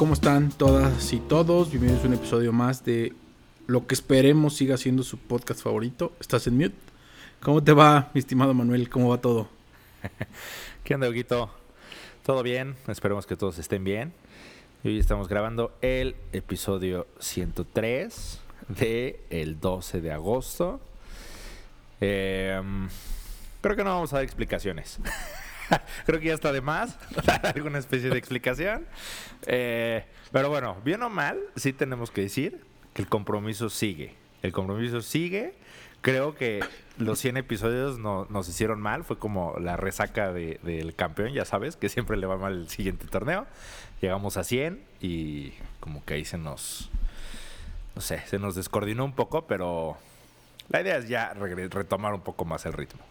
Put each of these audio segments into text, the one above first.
¿cómo están todas y todos? Bienvenidos a un episodio más de lo que esperemos siga siendo su podcast favorito. ¿Estás en mute? ¿Cómo te va, mi estimado Manuel? ¿Cómo va todo? ¿Qué onda, Huguito? ¿Todo bien? Esperemos que todos estén bien. Hoy estamos grabando el episodio 103 de el 12 de agosto. Em, creo que no vamos a dar explicaciones. creo que ya está de más dar alguna especie de explicación. Eh, pero bueno, bien o mal, sí tenemos que decir que el compromiso sigue. El compromiso sigue. Creo que los 100 episodios no, nos hicieron mal. Fue como la resaca del campeón, ya sabes, que siempre le va mal el siguiente torneo. Llegamos a 100 y como que ahí se nos, no sé, se nos descoordinó un poco, pero la idea es ya retomar un poco más el ritmo.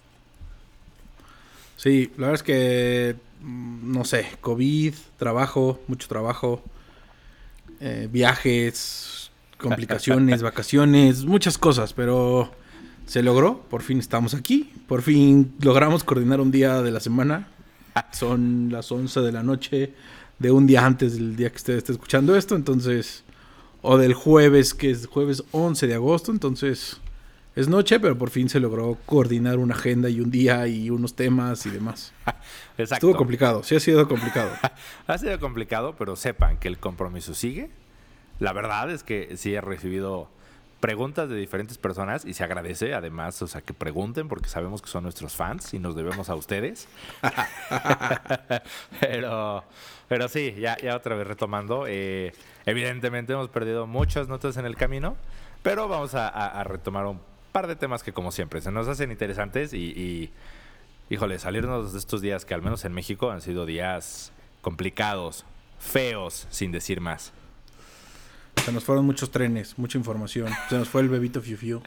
Sí, la verdad es que, mm, no sé, COVID, trabajo, mucho trabajo, eh, viajes, complicaciones, vacaciones, muchas cosas, pero se logró, por fin estamos aquí, por fin logramos coordinar un día de la semana, son las 11 de la noche de un día antes del día que usted esté escuchando esto, entonces, o del jueves, que es jueves 11 de agosto, entonces es noche, pero por fin se logró coordinar una agenda y un día y unos temas y demás. Exacto. Estuvo complicado, sí ha sido complicado. ha sido complicado, pero sepan que el compromiso sigue. La verdad es que sí he recibido preguntas de diferentes personas y se agradece además, o sea, que pregunten porque sabemos que son nuestros fans y nos debemos a ustedes. pero, pero sí, ya, ya otra vez retomando. Eh, evidentemente hemos perdido muchas notas en el camino, pero vamos a, a retomar un par de temas que como siempre se nos hacen interesantes y, híjole, salirnos de estos días que al menos en México han sido días complicados, feos, sin decir más. Se nos fueron muchos trenes, mucha información. Se nos fue el bebito Fiu Fiu.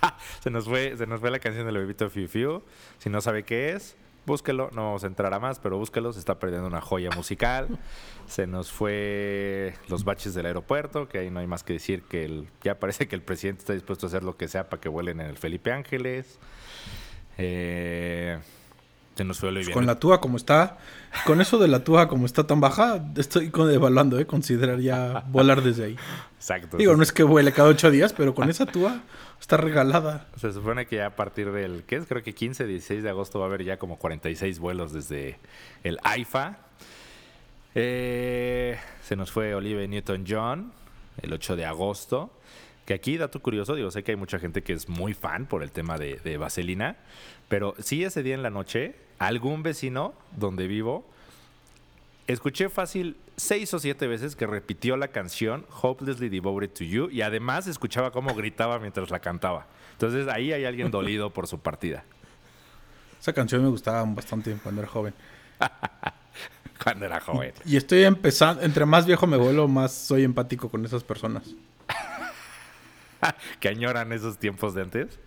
se, nos fue, se nos fue la canción del bebito Fiu Fiu. Si no sabe qué es, búsquelo. No vamos a entrar a más, pero búsquelo. Se está perdiendo una joya musical. Se nos fue los baches del aeropuerto, que ahí no hay más que decir que ya parece que el presidente está dispuesto a hacer lo que sea para que vuelen en el Felipe Ángeles. Eh, se nos fue pues Con la túa como está, con eso de la túa como está tan baja, estoy evaluando, ¿eh? considerar ya volar desde ahí. Exacto. Digo, no es que vuele cada ocho días, pero con esa túa está regalada. Se supone que ya a partir del, ¿qué es? Creo que 15, 16 de agosto va a haber ya como 46 vuelos desde el AIFA. Eh, se nos fue Olive Newton-John el 8 de agosto. Que aquí, dato curioso, digo, sé que hay mucha gente que es muy fan por el tema de, de Vaselina, pero sí ese día en la noche, algún vecino donde vivo, escuché fácil seis o siete veces que repitió la canción Hopelessly Devoted to You y además escuchaba cómo gritaba mientras la cantaba. Entonces ahí hay alguien dolido por su partida. Esa canción me gustaba bastante cuando era joven. cuando era joven. Y estoy empezando, entre más viejo me vuelvo, más soy empático con esas personas. que añoran esos tiempos de antes.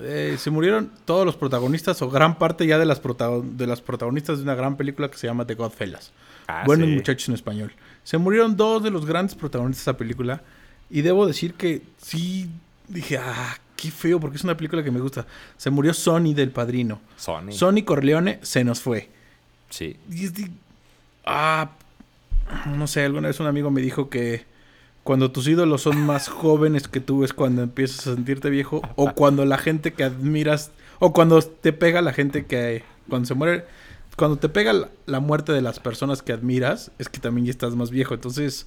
Eh, se murieron todos los protagonistas o gran parte ya de las, de las protagonistas de una gran película que se llama The Godfellas. Ah, Buenos muchachos en español. Se murieron dos de los grandes protagonistas de esa película y debo decir que sí dije, ah, qué feo porque es una película que me gusta. Se murió Sony del Padrino. Sony. Sony Corleone se nos fue. Sí. ah, no sé, alguna vez un amigo me dijo que cuando tus ídolos son más jóvenes que tú es cuando empiezas a sentirte viejo o cuando la gente que admiras o cuando te pega la gente que cuando se muere cuando te pega la, muerte de las personas que admiras es que también ya estás más viejo. Entonces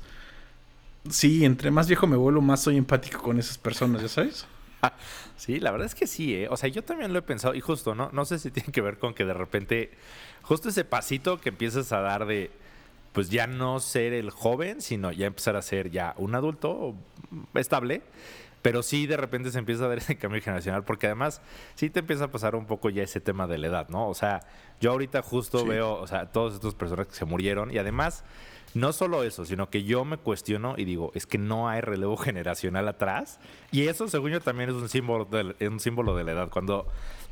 sí entre más viejo me vuelvo más soy empático con esas personas ya sabes sí la verdad es que sí ¿eh? o sea yo también lo he pensado y justo no no sé si tiene que ver con que de repente justo ese pasito que empiezas a dar de, pues ya no ser el joven, sino ya empezar a ser ya un adulto estable. Pero sí, de repente se empieza a dar ese cambio generacional, porque además sí te empieza a pasar un poco ya ese tema de la edad, ¿no? O sea, yo ahorita justo veo, o sea, todas estas personas que se murieron y además, no solo eso, sino que yo me cuestiono y digo, es que no hay relevo generacional atrás. Y eso, según yo, también es un símbolo de, un símbolo de la edad. Cuando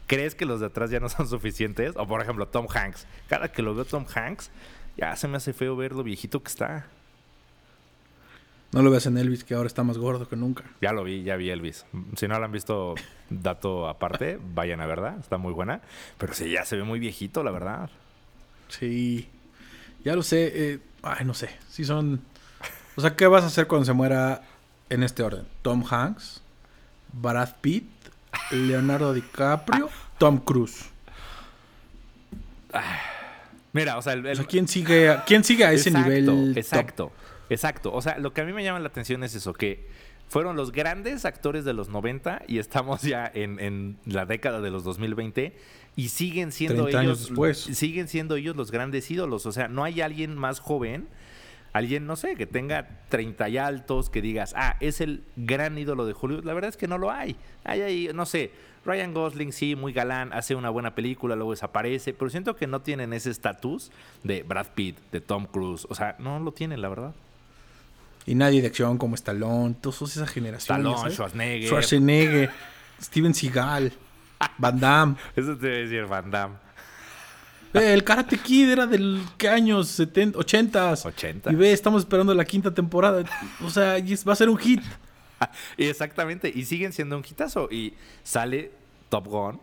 crees que los de atrás ya no son suficientes. O por ejemplo, Tom Hanks. Cada que lo veo Tom Hanks, ya se me hace feo ver lo viejito que está. No lo veas en Elvis, que ahora está más gordo que nunca. Ya lo vi, ya vi Elvis. Si no lo han visto, dato aparte, vayan a verla, está muy buena. Pero sí, ya se ve muy viejito, la verdad. Sí. Ya lo sé. eh, ay, no sé. Si son. O sea, ¿qué vas a hacer cuando se muera en este orden? Tom Hanks, Brad Pitt, Leonardo DiCaprio, Tom Cruise. Mira, o sea, el, O sea, ¿quién sigue, ¿quién sigue a ese exacto, nivel? top? Exacto, exacto. O sea, lo que a mí me llama la atención es eso, que fueron los grandes actores de los 90 y estamos ya en, en la década de los 2020 y siguen siendo 30 años ellos después. siguen siendo ellos los grandes ídolos. O sea, no hay alguien más joven, alguien, no sé, que tenga 30 y altos, que digas, ah, es el gran ídolo de Hollywood. La verdad es que no lo hay. Hay ahí, no sé, Ryan Gosling, sí, muy galán, hace una buena película, luego desaparece, pero siento que no tienen ese estatus de Brad Pitt, de Tom Cruise. O sea, no lo tienen, la verdad. Y nadie de acción como Stallone, todos esa generación. Stallone, Schwarzenegger. Schwarzenegger, Steven Seagal, Van Damme. Eso te debe decir Van Damme. Eh, el Karate Kid era del ¿qué años? 70, 80 80. Y ve, estamos esperando la quinta temporada. O sea, va a ser un hit. Exactamente, y siguen siendo un hitazo. Y sale Top Gun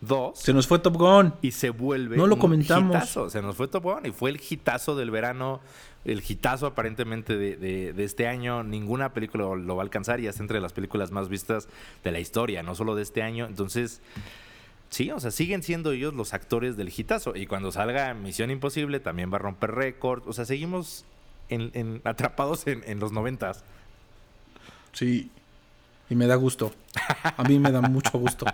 2 Se nos fue Top Gun. y se vuelve No lo un comentamos. hitazo. Se nos fue Top Gun y fue el hitazo del verano, el hitazo aparentemente de, de- de este año. Ninguna película lo, lo va a alcanzar y está entre las películas más vistas de la historia, no solo de este año. Entonces, sí, o sea, siguen siendo ellos los actores del hitazo. Y cuando salga Misión Imposible también va a romper récord. O sea, seguimos en- en- atrapados en, en los noventas. Sí. Y me da gusto. A mí me da mucho gusto.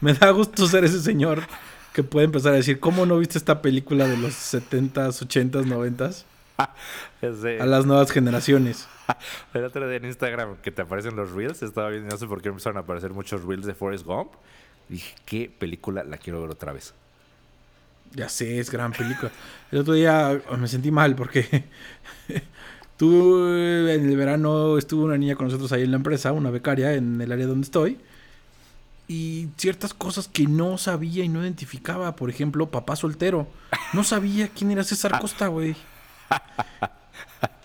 me da gusto ser ese señor que puede empezar a decir, ¿cómo no viste esta película de los 70s, 80s, 90s? Ese- A las nuevas generaciones. El otro día en Instagram que te aparecen los reels, estaba viendo, no sé por qué empezaron a aparecer muchos reels de Forrest Gump. Dije, ¿qué película la quiero ver otra vez? Ya sé, es gran película. El otro día me sentí mal porque tú eh, en el verano estuvo una niña con nosotros ahí en la empresa, una becaria en el área donde estoy. Y ciertas cosas que no sabía y no identificaba. Por ejemplo, papá soltero. No sabía quién era César Costa, güey.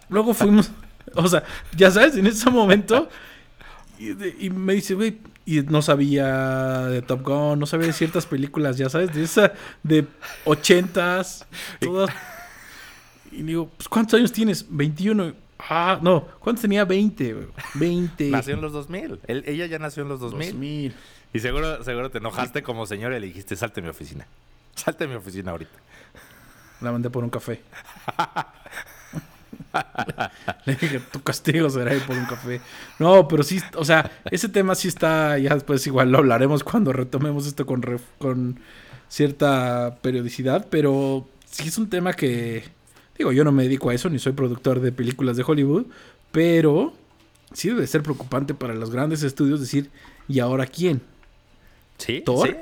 Luego fuimos, o sea, ya sabes, en ese momento. Y me dice, güey, y no sabía de Top Gun, no sabía de ciertas películas, ya sabes, de esa, de ochentas, todas. Y digo, pues, ¿cuántos años tienes? 21. Ah, no, ¿cuántos tenía? 20, güey. 20. Nació en los 2000. Él- ella ya nació en los 2000. 2000. Y seguro, seguro te enojaste como señora y le dijiste, salte a mi oficina. Salte a mi oficina ahorita. La mandé por un café. Le dije, tu castigo será ir por un café. No, pero sí, o sea, ese tema sí está, ya después igual lo hablaremos cuando retomemos esto con, ref- con cierta periodicidad, pero sí es un tema que, digo, yo no me dedico a eso, ni soy productor de películas de Hollywood, pero sí debe ser preocupante para los grandes estudios decir, ¿y ahora quién? ¿Sí? ¿Thor? ¿Sí?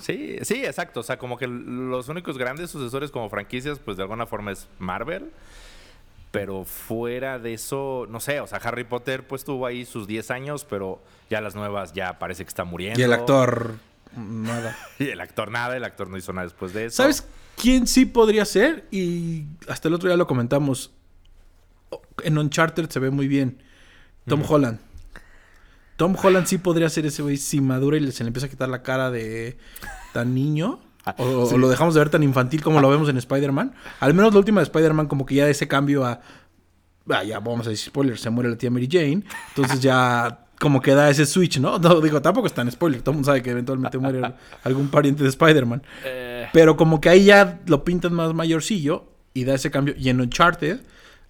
Sí, sí, exacto. O sea, como que los únicos grandes sucesores como franquicias, pues de alguna forma es Marvel. Pero fuera de eso, no sé, o sea, Harry Potter pues tuvo ahí sus 10 años, pero ya las nuevas ya parece que está muriendo. Y el actor, nada. Y el actor nada, el actor no hizo nada después de eso. ¿Sabes quién sí podría ser? Y hasta el otro día lo comentamos. En Uncharted se ve muy bien. Tom Holland. Tom Holland sí podría ser ese güey si madura y se le empieza a quitar la cara de tan niño. O, Sí. o lo dejamos de ver tan infantil como lo vemos en Spider-Man. Al menos la última de Spider-Man, como que ya ese cambio a. Ah, ya vamos a decir spoiler, se muere la tía Mary Jane. Entonces ya como que da ese switch, ¿no? No, digo, tampoco es tan spoiler. Todo el mundo sabe que eventualmente muere algún pariente de Spider-Man. Eh, Pero como que ahí ya lo pintan más mayorcillo y da ese cambio. Y en Uncharted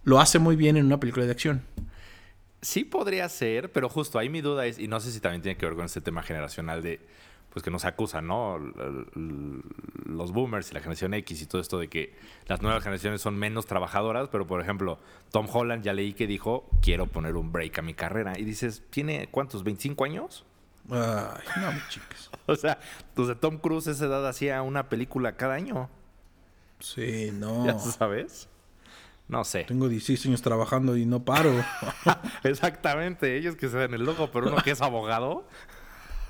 lo hace muy bien en una película de acción. Sí podría ser, pero justo ahí mi duda es, y no sé si también tiene que ver con este tema generacional de, pues que nos acusan, ¿no? Los boomers y la generación X y todo esto de que las nuevas generaciones son menos trabajadoras, pero por ejemplo, Tom Holland ya leí que dijo, quiero poner un break a mi carrera. Y dices, ¿tiene cuántos? ¿25 años? Ay, no, chicas. O sea, de Tom Cruise a esa edad hacía una película cada año. Sí, no. ¿Ya sabes? No sé. Tengo 16 años trabajando y no paro. Exactamente, ellos que se dan el logo, pero uno que es abogado.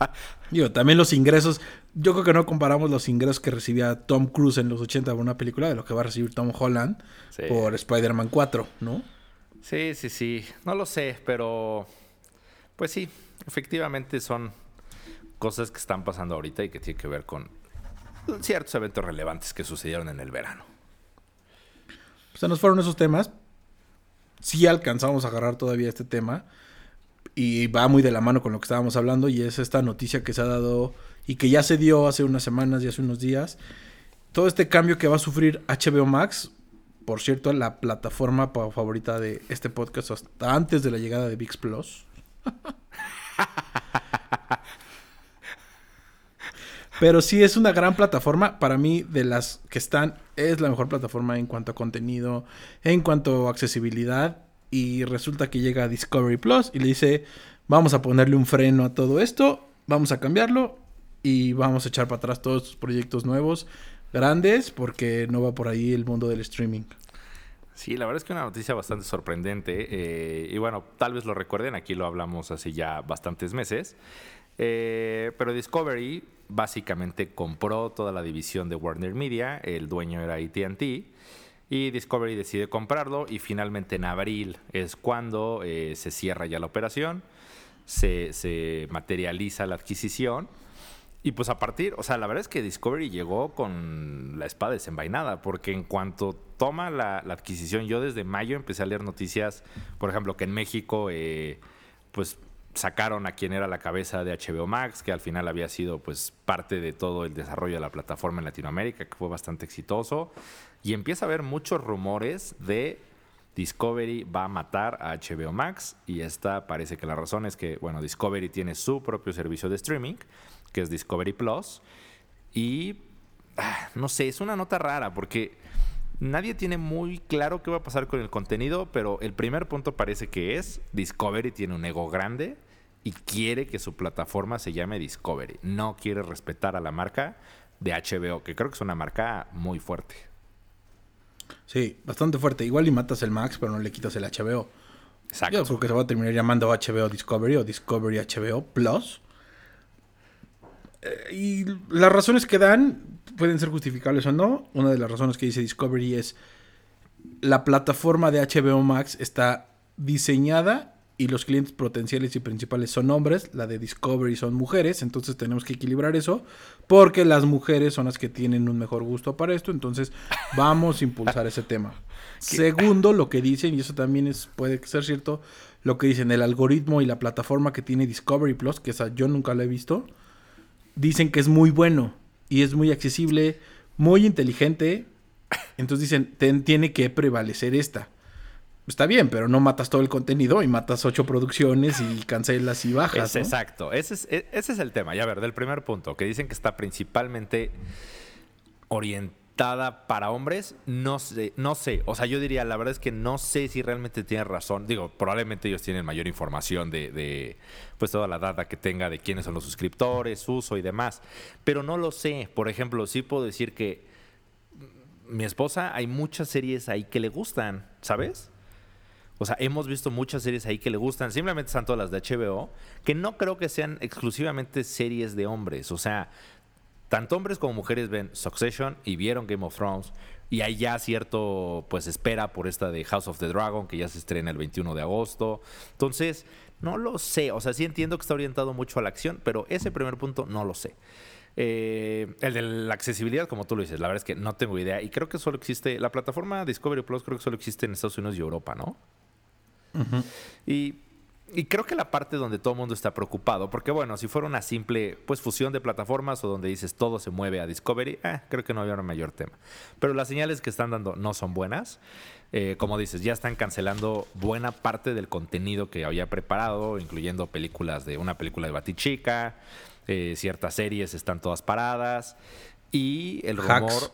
Digo, también los ingresos. Yo creo que no comparamos los ingresos que recibía Tom Cruise en los 80 por una película de lo que va a recibir Tom Holland Sí. por Spider-Man 4, ¿no? Sí, sí, sí. No lo sé, pero pues sí, efectivamente son cosas que están pasando ahorita y que tienen que ver con ciertos eventos relevantes que sucedieron en el verano. Se nos fueron esos temas. Sí alcanzamos a agarrar todavía este tema. Y va muy de la mano con lo que estábamos hablando. Y es esta noticia que se ha dado y que ya se dio hace unas semanas y hace unos días. Todo este cambio que va a sufrir HBO Max. Por cierto, la plataforma favorita de este podcast hasta antes de la llegada de VIX Plus. Pero sí es una gran plataforma. Para mí, de las que están, es la mejor plataforma en cuanto a contenido, en cuanto a accesibilidad. Y resulta que llega a Discovery Plus y le dice, vamos a ponerle un freno a todo esto, vamos a cambiarlo y vamos a echar para atrás todos estos proyectos nuevos, grandes, porque no va por ahí el mundo del streaming. Sí, la verdad es que una noticia bastante sorprendente. Eh, y bueno, tal vez lo recuerden, aquí lo hablamos hace ya bastantes meses. Eh, pero Discovery básicamente compró toda la división de Warner Media, el dueño era ATT, y Discovery decide comprarlo y finalmente en abril es cuando eh, se cierra ya la operación, se, se, materializa la adquisición. Y pues a partir, o sea, la verdad es que Discovery llegó con la espada desenvainada, porque en cuanto toma la, adquisición, yo desde mayo empecé a leer noticias, por ejemplo, que en México, eh, pues sacaron a quien era la cabeza de HBO Max, que al final había sido pues parte de todo el desarrollo de la plataforma en Latinoamérica, que fue bastante exitoso. Y empieza a haber muchos rumores de Discovery va a matar a HBO Max. Y esta parece que la razón es que, bueno, Discovery tiene su propio servicio de streaming, que es Discovery Plus. Y ah, no sé, es una nota rara porque Nadie tiene muy claro qué va a pasar con el contenido, pero el primer punto parece que es Discovery tiene un ego grande y quiere que su plataforma se llame Discovery. No quiere respetar a la marca de HBO, que creo que es una marca muy fuerte. Sí, bastante fuerte. Igual y matas el Max, pero no le quitas el HBO. Exacto. Yo creo que se va a terminar llamando HBO Discovery o Discovery HBO Plus. Eh, y las razones que dan pueden ser justificables o no. Una de las razones que dice Discovery es la plataforma de HBO Max está diseñada y los clientes potenciales y principales son hombres, la de Discovery son mujeres, entonces tenemos que equilibrar eso, porque las mujeres son las que tienen un mejor gusto para esto, entonces vamos a impulsar ese tema. Segundo, lo que dicen, y eso también es, puede ser cierto, lo que dicen, el algoritmo y la plataforma que tiene Discovery Plus, que esa yo nunca la he visto, dicen que es muy bueno y es muy accesible, muy inteligente, entonces dicen, tiene que prevalecer esta está bien, pero no matas todo el contenido y matas ocho producciones y cancelas y bajas. Exacto, ese es, e, ese es el tema. Ya ver, del primer punto, que dicen que está principalmente orientada para hombres, no sé, no sé. O sea, yo diría, la verdad es que no sé si realmente tiene razón. Digo, probablemente ellos tienen mayor información de, de pues toda la data que tenga de quiénes son los suscriptores, uso y demás. Pero no lo sé. Por ejemplo, sí puedo decir que mi esposa, hay muchas series ahí que le gustan, ¿sabes? O sea, hemos visto muchas series ahí que le gustan, simplemente están todas las de HBO, que no creo que sean exclusivamente series de hombres. O sea, tanto hombres como mujeres ven Succession y vieron Game of Thrones. Y hay ya cierto, pues, espera por esta de House of the Dragon, que ya se estrena el 21 de agosto. Entonces, no lo sé. O sea, sí entiendo que está orientado mucho a la acción, pero ese primer punto no lo sé. Eh, el de la accesibilidad, como tú lo dices, la verdad es que no tengo idea. Y creo que solo existe, la plataforma Discovery Plus creo que solo existe en Estados Unidos y Europa, ¿no? Y, creo que la parte donde todo el mundo está preocupado, porque bueno, si fuera una simple pues fusión de plataformas o donde dices todo se mueve a Discovery, eh, creo que no había un mayor tema. Pero las señales que están dando no son buenas. Eh, como dices, ya están cancelando buena parte del contenido que había preparado, incluyendo películas de una película de Batichica, eh, ciertas series están todas paradas. Y el rumor. Hacks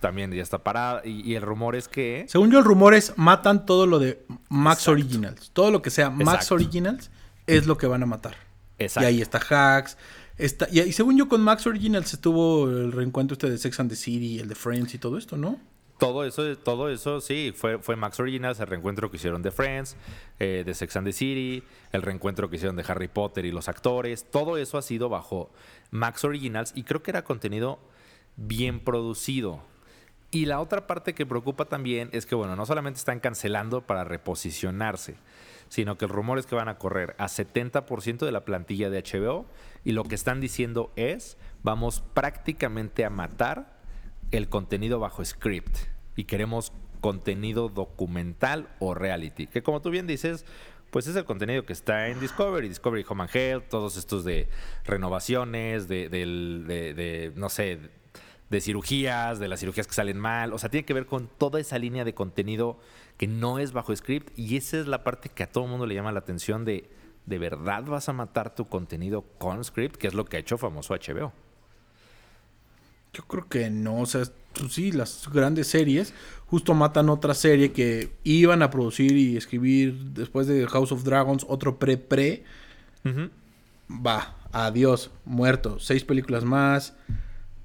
también ya está parada. Y, el rumor es que. Según yo, el rumor es matan todo lo de Max Originals. Todo lo que sea Max Originals es lo que van a matar. Exacto. Y ahí está Hacks. Está, y, según yo, con Max Originals estuvo el reencuentro este de Sex and the City, el de Friends y todo esto, ¿no? Todo eso, todo eso, sí, fue, fue Max Originals, el reencuentro que hicieron de Friends, eh, de Sex and the City, el reencuentro que hicieron de Harry Potter y los actores. Todo eso ha sido bajo Max Originals y creo que era contenido bien producido. Y la otra parte que preocupa también es que, bueno, no solamente están cancelando para reposicionarse, sino que el rumor es que van a correr a 70% de la plantilla de HBO y lo que están diciendo es, vamos prácticamente a matar el contenido bajo script y queremos contenido documental o reality, que como tú bien dices, pues es el contenido que está en Discovery, Discovery Home and Health, todos estos de renovaciones, de, de no sé, de cirugías, de las cirugías que salen mal, o sea, tiene que ver con toda esa línea de contenido que no es bajo script y esa es la parte que a todo el mundo le llama la atención de, ¿de verdad vas a matar tu contenido con script? Que es lo que ha hecho famoso HBO. Yo creo que no, o sea, pues sí, las grandes series justo matan otra serie que iban a producir y escribir después de House of Dragons, otro pre-pre. Va, adiós, muerto. Seis películas más.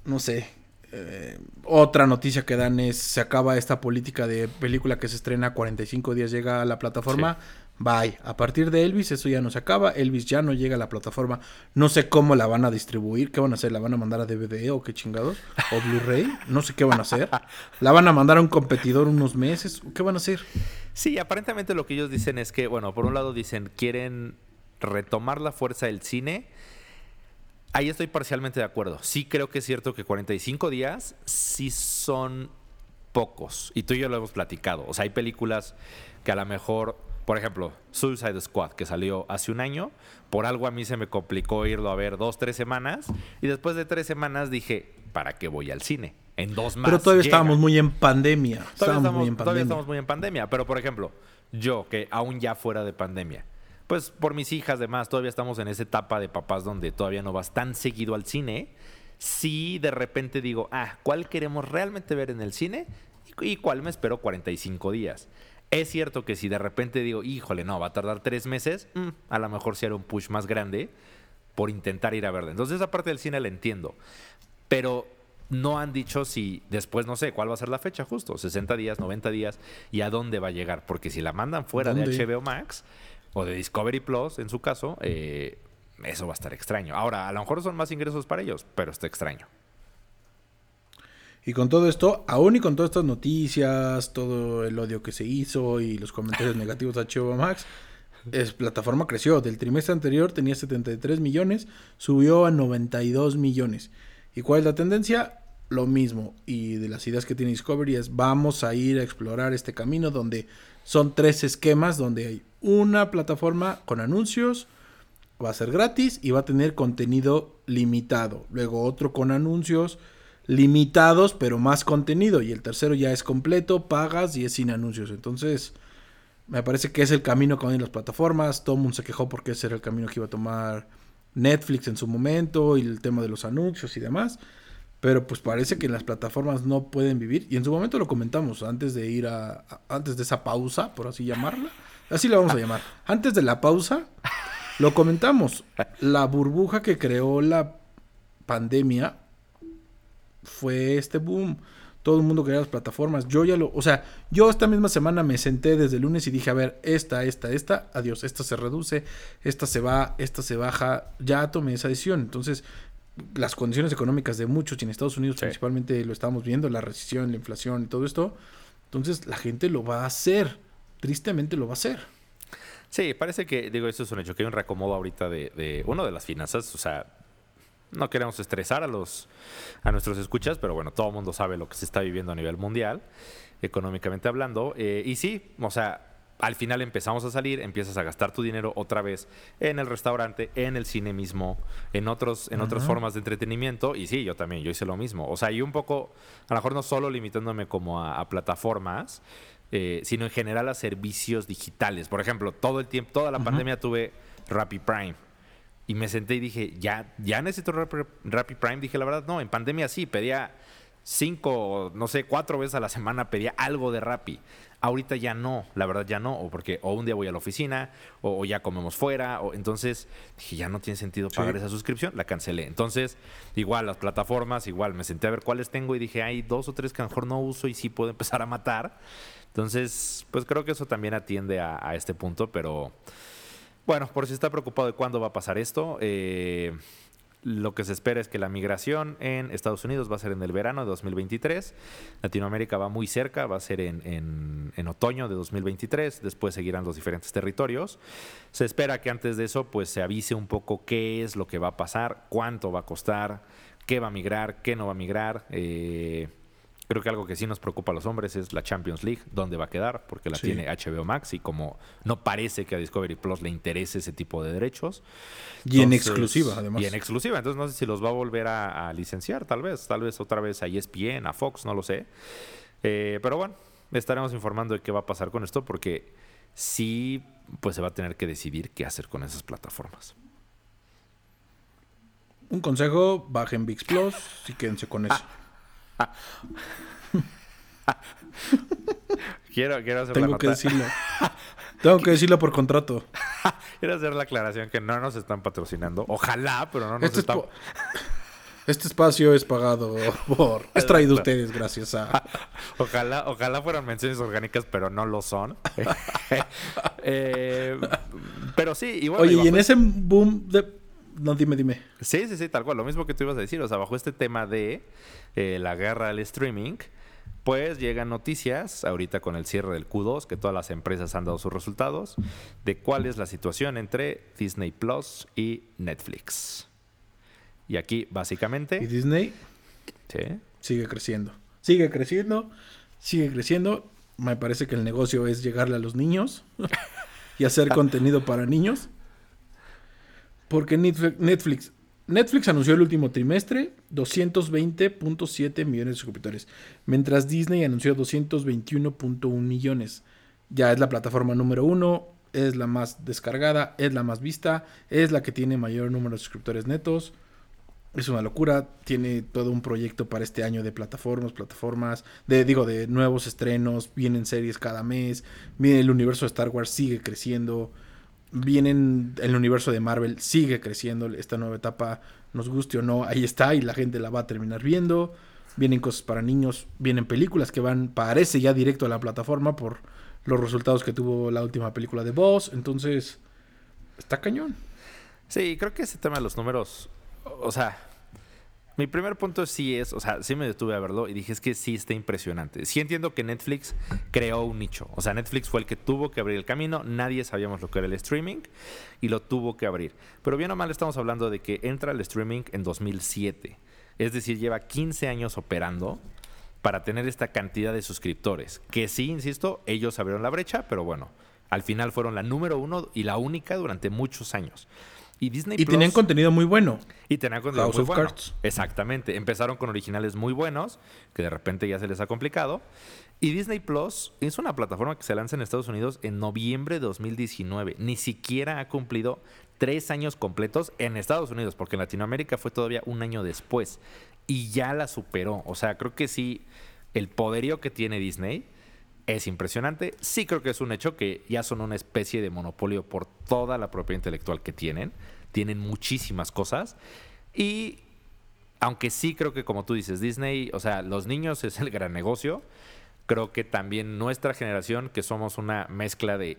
No sé. Eh, otra noticia que dan es, se acaba esta política de película que se estrena 45 días, llega a la plataforma. Bye. A partir de Elvis, eso ya no se acaba. Elvis ya no llega a la plataforma. No sé cómo la van a distribuir. ¿Qué van a hacer? ¿La van a mandar a DVD o qué chingados? ¿O Blu-ray? No sé qué van a hacer. ¿La van a mandar a un competidor unos meses? ¿Qué van a hacer? Sí, aparentemente lo que ellos dicen es que, bueno, por un lado dicen, quieren retomar la fuerza del cine. Ahí estoy parcialmente de acuerdo. Sí creo que es cierto que 45 días sí son pocos. Y tú y yo lo hemos platicado. O sea, hay películas que a lo mejor por ejemplo, Suicide Squad, que salió hace un año, por algo a mí se me complicó irlo a ver dos, tres semanas, y después de tres semanas dije, ¿para qué voy al cine? En dos más. Pero todavía estábamos muy en pandemia. Todavía estamos, muy en pandemia. Todavía estamos muy en pandemia. Pero, por ejemplo, yo, que aún ya fuera de pandemia, pues por mis hijas, demás, todavía estamos en esa etapa de papás donde todavía no vas tan seguido al cine. Si de repente digo, ah, ¿cuál queremos realmente ver en el cine? ¿Y cuál me espero 45 días? Es cierto que si de repente digo, híjole, no, va a tardar tres meses, mm, a lo mejor se hará un push más grande por intentar ir a verla. Entonces esa parte del cine la entiendo. Pero no han dicho si después, no sé, cuál va a ser la fecha justo, 60 días, 90 días, y a dónde va a llegar. Porque si la mandan fuera de HBO Max o de Discovery Plus, en su caso, eh, eso va a estar extraño. Ahora, a lo mejor son más ingresos para ellos, pero está extraño. Y con todo esto, aún y con todas estas noticias, todo el odio que se hizo y los comentarios negativos a HBO Max, es, plataforma creció. Del trimestre anterior tenía 73 millones, subió a 92 millones. ¿Y cuál es la tendencia? Lo mismo. Y de las ideas que tiene Discovery es vamos a ir a explorar este camino donde son tres esquemas, donde hay una plataforma con anuncios, va a ser gratis y va a tener contenido limitado. Luego otro con anuncios limitados, pero más contenido. Y el tercero ya es completo, pagas y es sin anuncios. Entonces, me parece que es el camino que van las plataformas. Todo el mundo se quejó porque ese era el camino que iba a tomar Netflix en su momento y el tema de los anuncios y demás. Pero pues parece que las plataformas no pueden vivir. Y en su momento lo comentamos antes de ir a, antes de esa pausa, por así llamarla. Así la vamos a llamar. Antes de la pausa, lo comentamos. La burbuja que creó la pandemia fue este boom. Todo el mundo quería las plataformas. Yo ya lo, o sea, yo esta misma semana me senté desde el lunes y dije, a ver, esta, esta, esta, adiós, esta se reduce, esta se va, esta se baja, ya tomé esa decisión. Entonces, las condiciones económicas de muchos y en Estados Unidos principalmente lo estamos viendo, la recesión, la inflación y todo esto. Entonces, la gente lo va a hacer, tristemente lo va a hacer. Sí, parece que, digo, eso es un hecho, que hay un reacomodo ahorita de, de uno de las finanzas, o sea, no queremos estresar a los a nuestros escuchas, pero bueno, todo el mundo sabe lo que se está viviendo a nivel mundial, económicamente hablando. Eh, y sí, o sea, al final empezamos a salir, empiezas a gastar tu dinero otra vez en el restaurante, en el cine mismo, en otros, en otras formas de entretenimiento. Y sí, yo también, yo hice lo mismo. O sea, y un poco, a lo mejor no solo limitándome como a, plataformas, eh, sino en general a servicios digitales. Por ejemplo, todo el tiempo, toda la pandemia tuve Rappi Prime y me senté y dije, ya, ya necesito Rappi, Prime. Dije, la verdad, no, en pandemia sí, pedía cinco, no sé, cuatro veces a la semana pedía algo de Rappi. Ahorita ya no, la verdad ya no, o porque o un día voy a la oficina, o, ya comemos fuera, o entonces dije, ya no tiene sentido pagar esa suscripción, la cancelé. Entonces, igual las plataformas, igual me senté a ver cuáles tengo y dije, hay dos o tres que a lo mejor no uso y sí puedo empezar a matar. Entonces, pues creo que eso también atiende a, este punto, pero bueno, por si está preocupado de cuándo va a pasar esto, eh, Lo que se espera es que la migración en Estados Unidos va a ser en el verano de 2023. Latinoamérica va muy cerca, va a ser en, en- en otoño de 2023. Después seguirán los diferentes territorios. Se espera que antes de eso pues se avise un poco qué es lo que va a pasar, cuánto va a costar, qué va a migrar, qué no va a migrar. Eh, creo que algo que sí nos preocupa a los hombres es la Champions League, dónde va a quedar, porque la Sí. tiene HBO Max y como no parece que a Discovery Plus le interese ese tipo de derechos. Y en exclusiva, además. Y en exclusiva. Entonces no sé si los va a volver a, a licenciar, tal vez. Tal vez otra vez a ESPN, a Fox, no lo sé. Eh, pero bueno, estaremos informando de qué va a pasar con esto porque sí, pues se va a tener que decidir qué hacer con esas plataformas. Un consejo, bajen VIX Plus y quédense con eso. Quiero, quiero hacer la Tengo que decirlo. Tengo que decirlo por contrato. Quiero hacer la aclaración que no nos están patrocinando. Ojalá, pero no nos Este, es están... este espacio es pagado por... Es traído a ustedes gracias a... Ojalá, ojalá fueran menciones orgánicas, pero no lo son. Eh, pero sí, y bueno, Oye, y en ese boom de... No, dime, dime. Sí, sí, sí, tal cual. Lo mismo que tú ibas a decir. O sea, bajo este tema de eh, la guerra al streaming, pues llegan noticias, ahorita con el cierre del Q2, que todas las empresas han dado sus resultados, de cuál es la situación entre Disney Plus y Netflix. Y aquí, Y básicamente... Disney Sí. sigue creciendo. Sigue creciendo, sigue creciendo. Me parece que el negocio es llegarle a los niños y hacer contenido para niños. Porque Netflix, Netflix, anunció el último trimestre 220.7 millones de suscriptores, mientras Disney anunció 221.1 millones. Ya es la plataforma número uno, es la más descargada, es la más vista, es la que tiene mayor número de suscriptores netos. Es una locura. Tiene todo un proyecto para este año de plataformas, plataformas, de digo, de nuevos estrenos. Vienen series cada mes. El universo de Star Wars sigue creciendo. Vienen el universo de Marvel sigue creciendo. Esta nueva etapa, nos guste o no, ahí está y la gente la va a terminar viendo. Vienen cosas para niños, vienen películas que van, parece ya directo a la plataforma por los resultados que tuvo la última película de Boss. Entonces, está cañón. Sí, creo que ese tema de los números, o sea, mi primer punto sí es, o sea, sí me detuve a verlo y dije es que sí está impresionante. Sí entiendo que Netflix creó un nicho, o sea, Netflix fue el que tuvo que abrir el camino, nadie sabíamos lo que era el streaming y lo tuvo que abrir. Pero bien o mal estamos hablando de que entra el streaming en 2007, es decir, lleva 15 años operando para tener esta cantidad de suscriptores, que sí, insisto, ellos abrieron la brecha, pero bueno, al final fueron la número uno y la única durante muchos años. Y Disney Y tenían contenido muy bueno. y tenían contenido House muy of bueno. Cards. Exactamente. Empezaron con originales muy buenos, que de repente ya se les ha complicado. Y Disney Plus es una plataforma que se lanza en Estados Unidos en noviembre de 2019. Ni siquiera ha cumplido tres años completos en Estados Unidos, porque en Latinoamérica fue todavía un año después. Y ya la superó. O sea, creo que sí, el poderío que tiene Disney es impresionante. Sí creo que es un hecho que ya son una especie de monopolio por toda la propiedad intelectual que tienen. Tienen muchísimas cosas. Y aunque sí creo que como tú dices, Disney, o sea, los niños es el gran negocio. Creo que también nuestra generación, que somos una mezcla de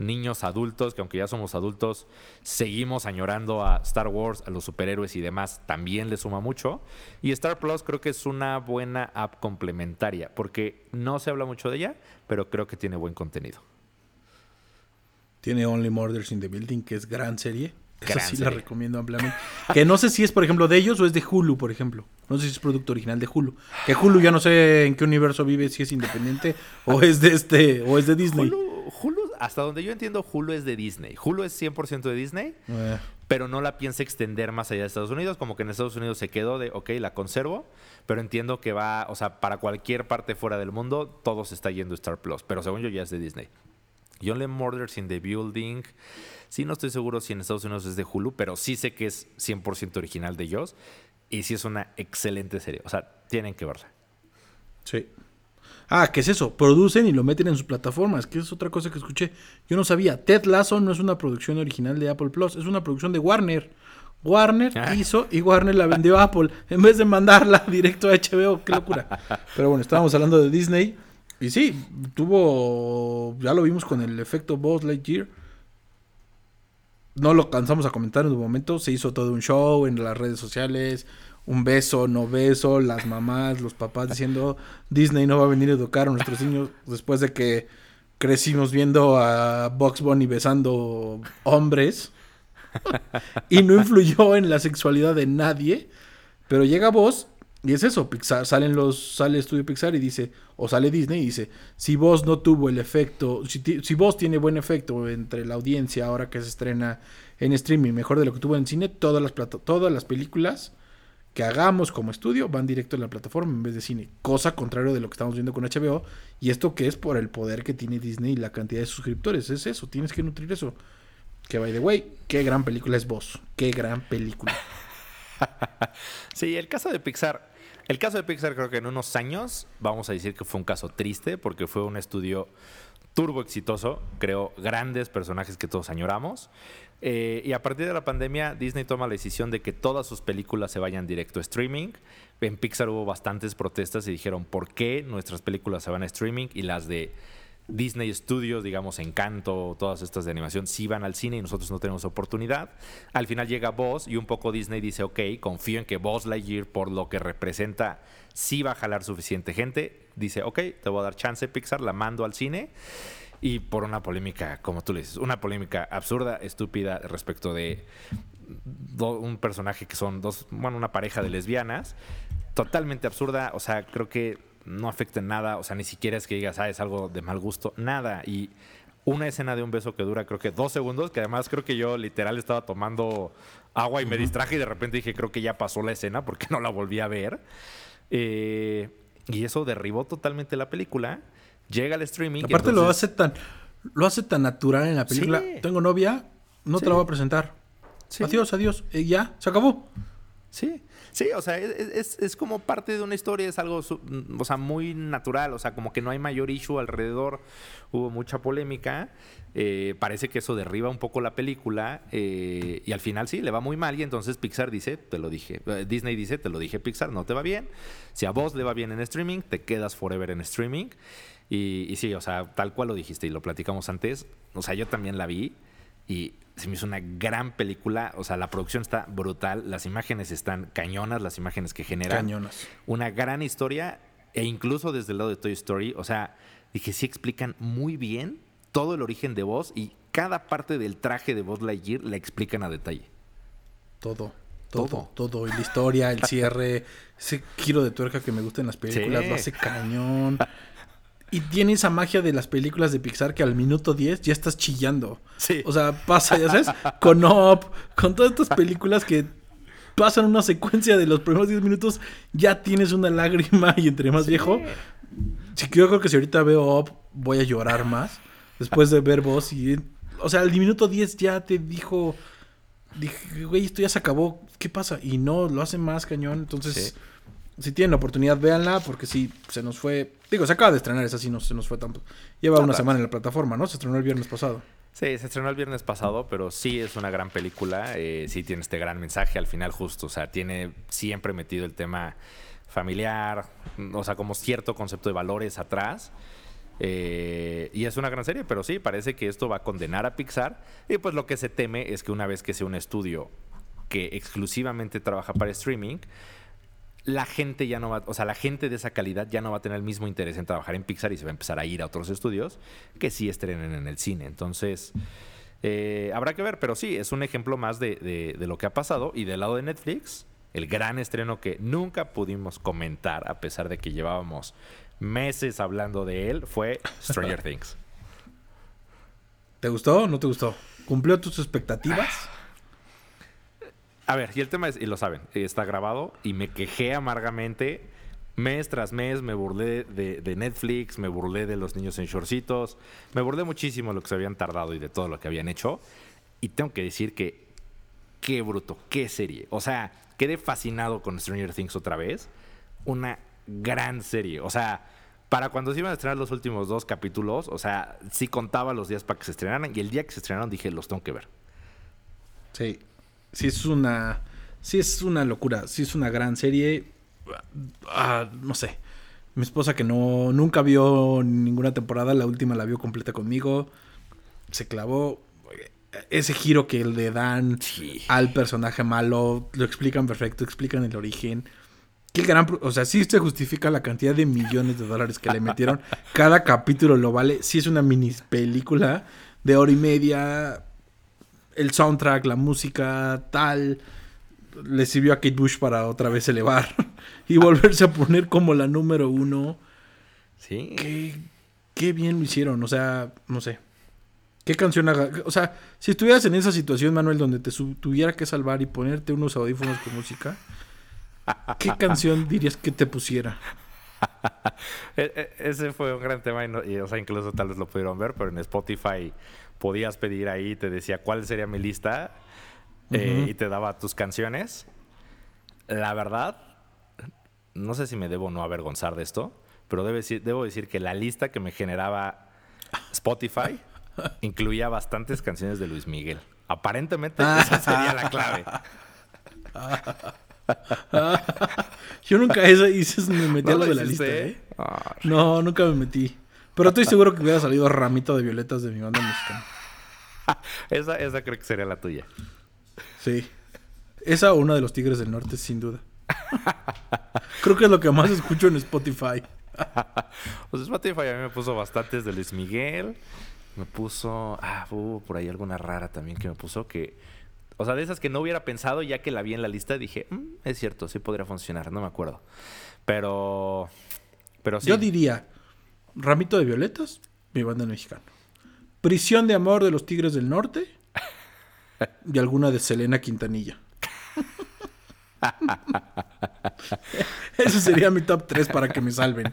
niños adultos, que aunque ya somos adultos, seguimos añorando a Star Wars, a los superhéroes y demás, también le suma mucho. Y Star Plus creo que es una buena app complementaria, porque no se habla mucho de ella, pero creo que tiene buen contenido. Tiene Only Murders in the Building, que es gran serie. Esa Gran sí la recomiendo ampliamente. que no sé si es, por ejemplo, de ellos o es de Hulu, por ejemplo. No sé si es producto original de Hulu. Que Hulu ya no sé en qué universo vive, si es independiente o es de este o es de Disney. Hulu, Hulu, hasta donde yo entiendo, Hulu es de Disney. Hulu es 100% de Disney. Eh, pero no la piensa extender más allá de Estados Unidos, como que en Estados Unidos se quedó de, ok, la conservo, pero entiendo que va, o sea, para cualquier parte fuera del mundo, todo se está yendo a Star Plus, pero según yo ya es de Disney. Y Only Murders in the Building, sí no estoy seguro si en Estados Unidos es de Hulu, pero sí sé que es 100% original de ellos, y sí es una excelente serie, o sea, tienen que verla. sí. Ah, ¿qué es eso? Producen y lo meten en sus plataformas, que es otra cosa que escuché. Yo no sabía. Ted Lasso no es una producción original de Apple Plus, es una producción de Warner. Warner Ah. hizo y Warner la vendió a Apple en vez de mandarla directo a HBO. Qué locura. Pero bueno, estábamos hablando de Disney. Y sí, tuvo. Ya lo vimos con el efecto Buzz Lightyear. no lo cansamos a comentar en un momento, se hizo todo un show en las redes sociales, un beso, no beso, las mamás, los papás diciendo Disney no va a venir a educar a nuestros niños después de que crecimos viendo a Box Bunny besando hombres y no influyó en la sexualidad de nadie, pero llega vos y es eso, Pixar, salen los, sale Estudio Pixar y dice, o sale Disney y dice, si vos no tuvo el efecto, si, si vos tiene buen efecto entre la audiencia ahora que se estrena en streaming, mejor de lo que tuvo en cine, todas las, todas las películas hagamos como estudio van directo a la plataforma en vez de cine. Cosa contrario de lo que estamos viendo con HBO. Y esto que es por el poder que tiene Disney y la cantidad de suscriptores. Es eso, tienes que nutrir eso. Que by the way, qué gran película es vos. Qué gran película. sí, el caso de Pixar el caso de Pixar creo que en unos años vamos a decir que fue un caso triste porque fue un estudio turbo exitoso, creó grandes personajes que todos añoramos. Eh, y a partir de la pandemia, Disney toma la decisión de que todas sus películas se vayan directo a streaming. En Pixar hubo bastantes protestas y dijeron, ¿por qué nuestras películas se van a streaming y las de Disney Studios, digamos, Encanto, todas estas de animación, sí van al cine y nosotros no tenemos oportunidad. Al final llega Buzz y un poco Disney dice, ok, confío en que Buzz Lightyear, por lo que representa, sí va a jalar suficiente gente. Dice, ok, te voy a dar chance, Pixar, la mando al cine. Y por una polémica, como tú le dices, una polémica absurda, estúpida respecto de un personaje que son dos, bueno, una pareja de lesbianas, totalmente absurda. O sea, creo que no afecta en nada, o sea, ni siquiera es que digas, ah, es algo de mal gusto, nada. Y una escena de un beso que dura creo que dos segundos, que además creo que yo literal estaba tomando agua y me distraje y de repente dije, creo que ya pasó la escena porque no la volví a ver. Eh, y eso derribó totalmente la película. Llega al streaming. Aparte lo hace tan, lo hace tan natural en la película. Tengo novia, no te la voy a presentar. Adiós, adiós. Y ya, se acabó. Sí. Sí, o sea, es, como parte de una historia, es algo, o sea, muy natural, o sea, como que no hay mayor issue alrededor, hubo mucha polémica, eh, parece que eso derriba un poco la película eh, y al final sí, le va muy mal y entonces Pixar dice, te lo dije, eh, Disney dice, te lo dije Pixar, no te va bien, si a vos le va bien en streaming, te quedas forever en streaming. Y, y sí, o sea, tal cual lo dijiste y lo platicamos antes, o sea, yo también la vi y se me hizo una gran película. O sea, la producción está brutal, las imágenes están cañonas, las imágenes que generan. Cañonas. Una gran historia, e incluso desde el lado de Toy Story, o sea, dije, sí explican muy bien todo el origen de voz y cada parte del traje de Buzz Lightyear la explican a detalle. Todo. Todo, todo, Y la historia, el cierre, ese giro de tuerca que me gusta en las películas, lo hace cañón. Y tiene esa magia de las películas de Pixar que al minuto 10 ya estás chillando. Sí. O sea, pasa, ya sabes, con Up, con todas estas películas que pasan una secuencia de los primeros 10 minutos, ya tienes una lágrima y entre más viejo. Sí, yo creo que si ahorita veo Up, voy a llorar más. Después de ver vos y. O sea, al minuto 10 ya te dijo. Dije, güey, esto ya se acabó. ¿Qué pasa? Y no, lo hace más cañón. Entonces si tienen la oportunidad, véanla, porque si se nos fue. Digo, se acaba de estrenar, esa sí no se nos fue tanto. Lleva una semana en la plataforma, ¿no? Se estrenó el viernes pasado. Sí, se estrenó el viernes pasado, pero sí es una gran película. Eh, sí tiene este gran mensaje al final, justo. O sea, tiene siempre metido el tema familiar, o sea, como cierto concepto de valores atrás. Eh, y es una gran serie, pero sí, parece que esto va a condenar a Pixar. Y pues lo que se teme es que una vez que sea un estudio que exclusivamente trabaja para streaming, la gente ya no va, o sea, la gente de esa calidad ya no va a tener el mismo interés en trabajar en Pixar y se va a empezar a ir a otros estudios que sí estrenen en el cine. Entonces, eh, habrá que ver, pero sí, es un ejemplo más de, lo que ha pasado. Y del lado de Netflix, el gran estreno que nunca pudimos comentar, a pesar de que llevábamos meses hablando de él, fue Stranger Things. ¿Te gustó o no te gustó? ¿Cumplió tus expectativas? A ver, y el tema es, y lo saben, está grabado y me quejé amargamente. Mes tras mes me burlé de, Netflix, me burlé de los niños en shortcitos, me burlé muchísimo de lo que se habían tardado y de todo lo que habían hecho. Y tengo que decir que qué bruto, qué serie. O sea, quedé fascinado con Stranger Things otra vez. Una gran serie. O sea, para cuando se iban a estrenar los últimos dos capítulos, o sea, sí contaba los días para que se estrenaran y el día que se estrenaron dije, los tengo que ver. Sí, sí es una. Sí es una locura. Sí es una gran serie. Ah, no sé. Mi esposa que no nunca vio ninguna temporada, la última la vio completa conmigo. Se clavó. ese giro que le dan Sí. al personaje malo, lo explican perfecto, explican el origen. Qué gran, o sea, sí se justifica la cantidad de millones de dólares que le metieron. Cada capítulo lo vale. Sí es una mini película de hora y media. El soundtrack, la música, tal. Le sirvió a Kate Bush para otra vez elevar y volverse a poner como la número uno. Sí. Qué, qué bien lo hicieron. O sea, no sé. ¿Qué canción haga? O sea, si estuvieras en esa situación, Manuel, donde te tuviera que salvar y ponerte unos audífonos con música, ¿qué canción dirías que te pusiera? E- e- ese fue un gran tema y, no- y, o sea, incluso tal vez lo pudieron ver, pero en Spotify podías pedir ahí, te decía cuál sería mi lista eh, y te daba tus canciones. La verdad, no sé si me debo no avergonzar de esto, pero debo decir, debo decir que la lista que me generaba Spotify incluía bastantes canciones de Luis Miguel. Aparentemente esa sería la clave. Yo nunca hice, me metí ¿No a lo de la lista, ¿eh? Ah, No, nunca me metí. Pero estoy seguro que hubiera salido Ramito de Violetas de mi banda mexicana. esa, esa creo que sería la tuya. Sí. Esa o una de los Tigres del Norte, sin duda. Creo que es lo que más escucho en Spotify. Pues Spotify a mí me puso bastantes de Luis Miguel. Me puso. Ah, hubo por ahí alguna rara también que me puso que. O sea, de esas que no hubiera pensado, ya que la vi en la lista, dije, "Mm, es cierto, sí podría funcionar, no me acuerdo. Pero. Pero sí. Yo diría Ramito de Violetas, mi banda mexicana. Prisión de Amor de los Tigres del Norte y alguna de Selena Quintanilla. Ese sería mi top 3 para que me salven.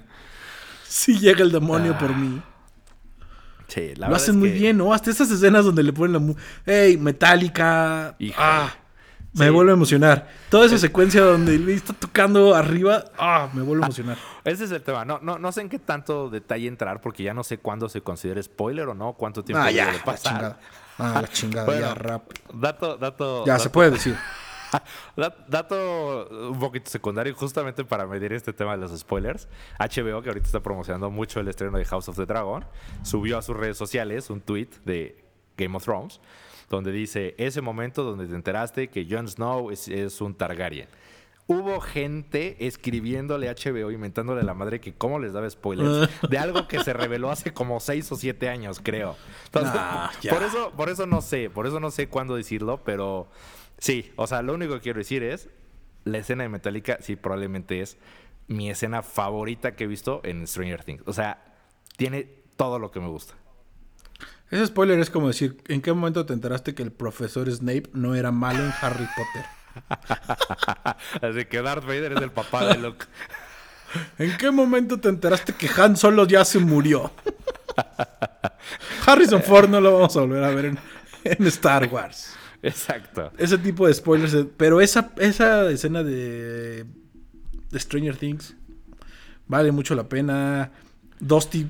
Si llega el demonio por mí. Sí, la Lo hacen es muy que- bien, ¿no? Hasta esas escenas donde le ponen la... mu- ¡Ey! Metallica. Híjole. ¡Ah! Me Sí. vuelve a emocionar. Toda esa secuencia donde Luis está tocando arriba. ¡Ah! Me vuelve a emocionar. Ese es el tema. No, no, no sé en qué tanto detalle entrar, porque ya no sé cuándo se considera spoiler o no, cuánto tiempo Ah, ya. pasar. chingada. Ah, la chingada. Bueno, ya, rap. Dato, dato. Ya, dato- se puede decir. Dat- Dato un poquito secundario, justamente para medir este tema de los spoilers. HBO, que ahorita está promocionando mucho el estreno de House of the Dragon, subió a sus redes sociales un tweet de Game of Thrones, donde dice: Ese momento donde te enteraste que Jon Snow es, es un Targaryen. Hubo gente escribiéndole a HBO, inventándole a la madre que cómo les daba spoilers de algo que se reveló hace como seis o siete años, creo. Entonces, Nah, por eso, por eso no sé, por eso no sé cuándo decirlo, pero sí, o sea, lo único que quiero decir es la escena de Metallica, sí, probablemente es mi escena favorita que he visto en Stranger Things. O sea, tiene todo lo que me gusta. Ese spoiler es como decir, ¿en qué momento te enteraste que el profesor Snape no era malo en Harry Potter? Así que Darth Vader es el papá de Luke. ¿En qué momento te enteraste que Han Solo ya se murió? Harrison Ford no lo vamos a volver a ver en, en Star Wars. Exacto. Ese tipo de spoilers. Pero esa, esa escena de, de Stranger Things vale mucho la pena. Dusty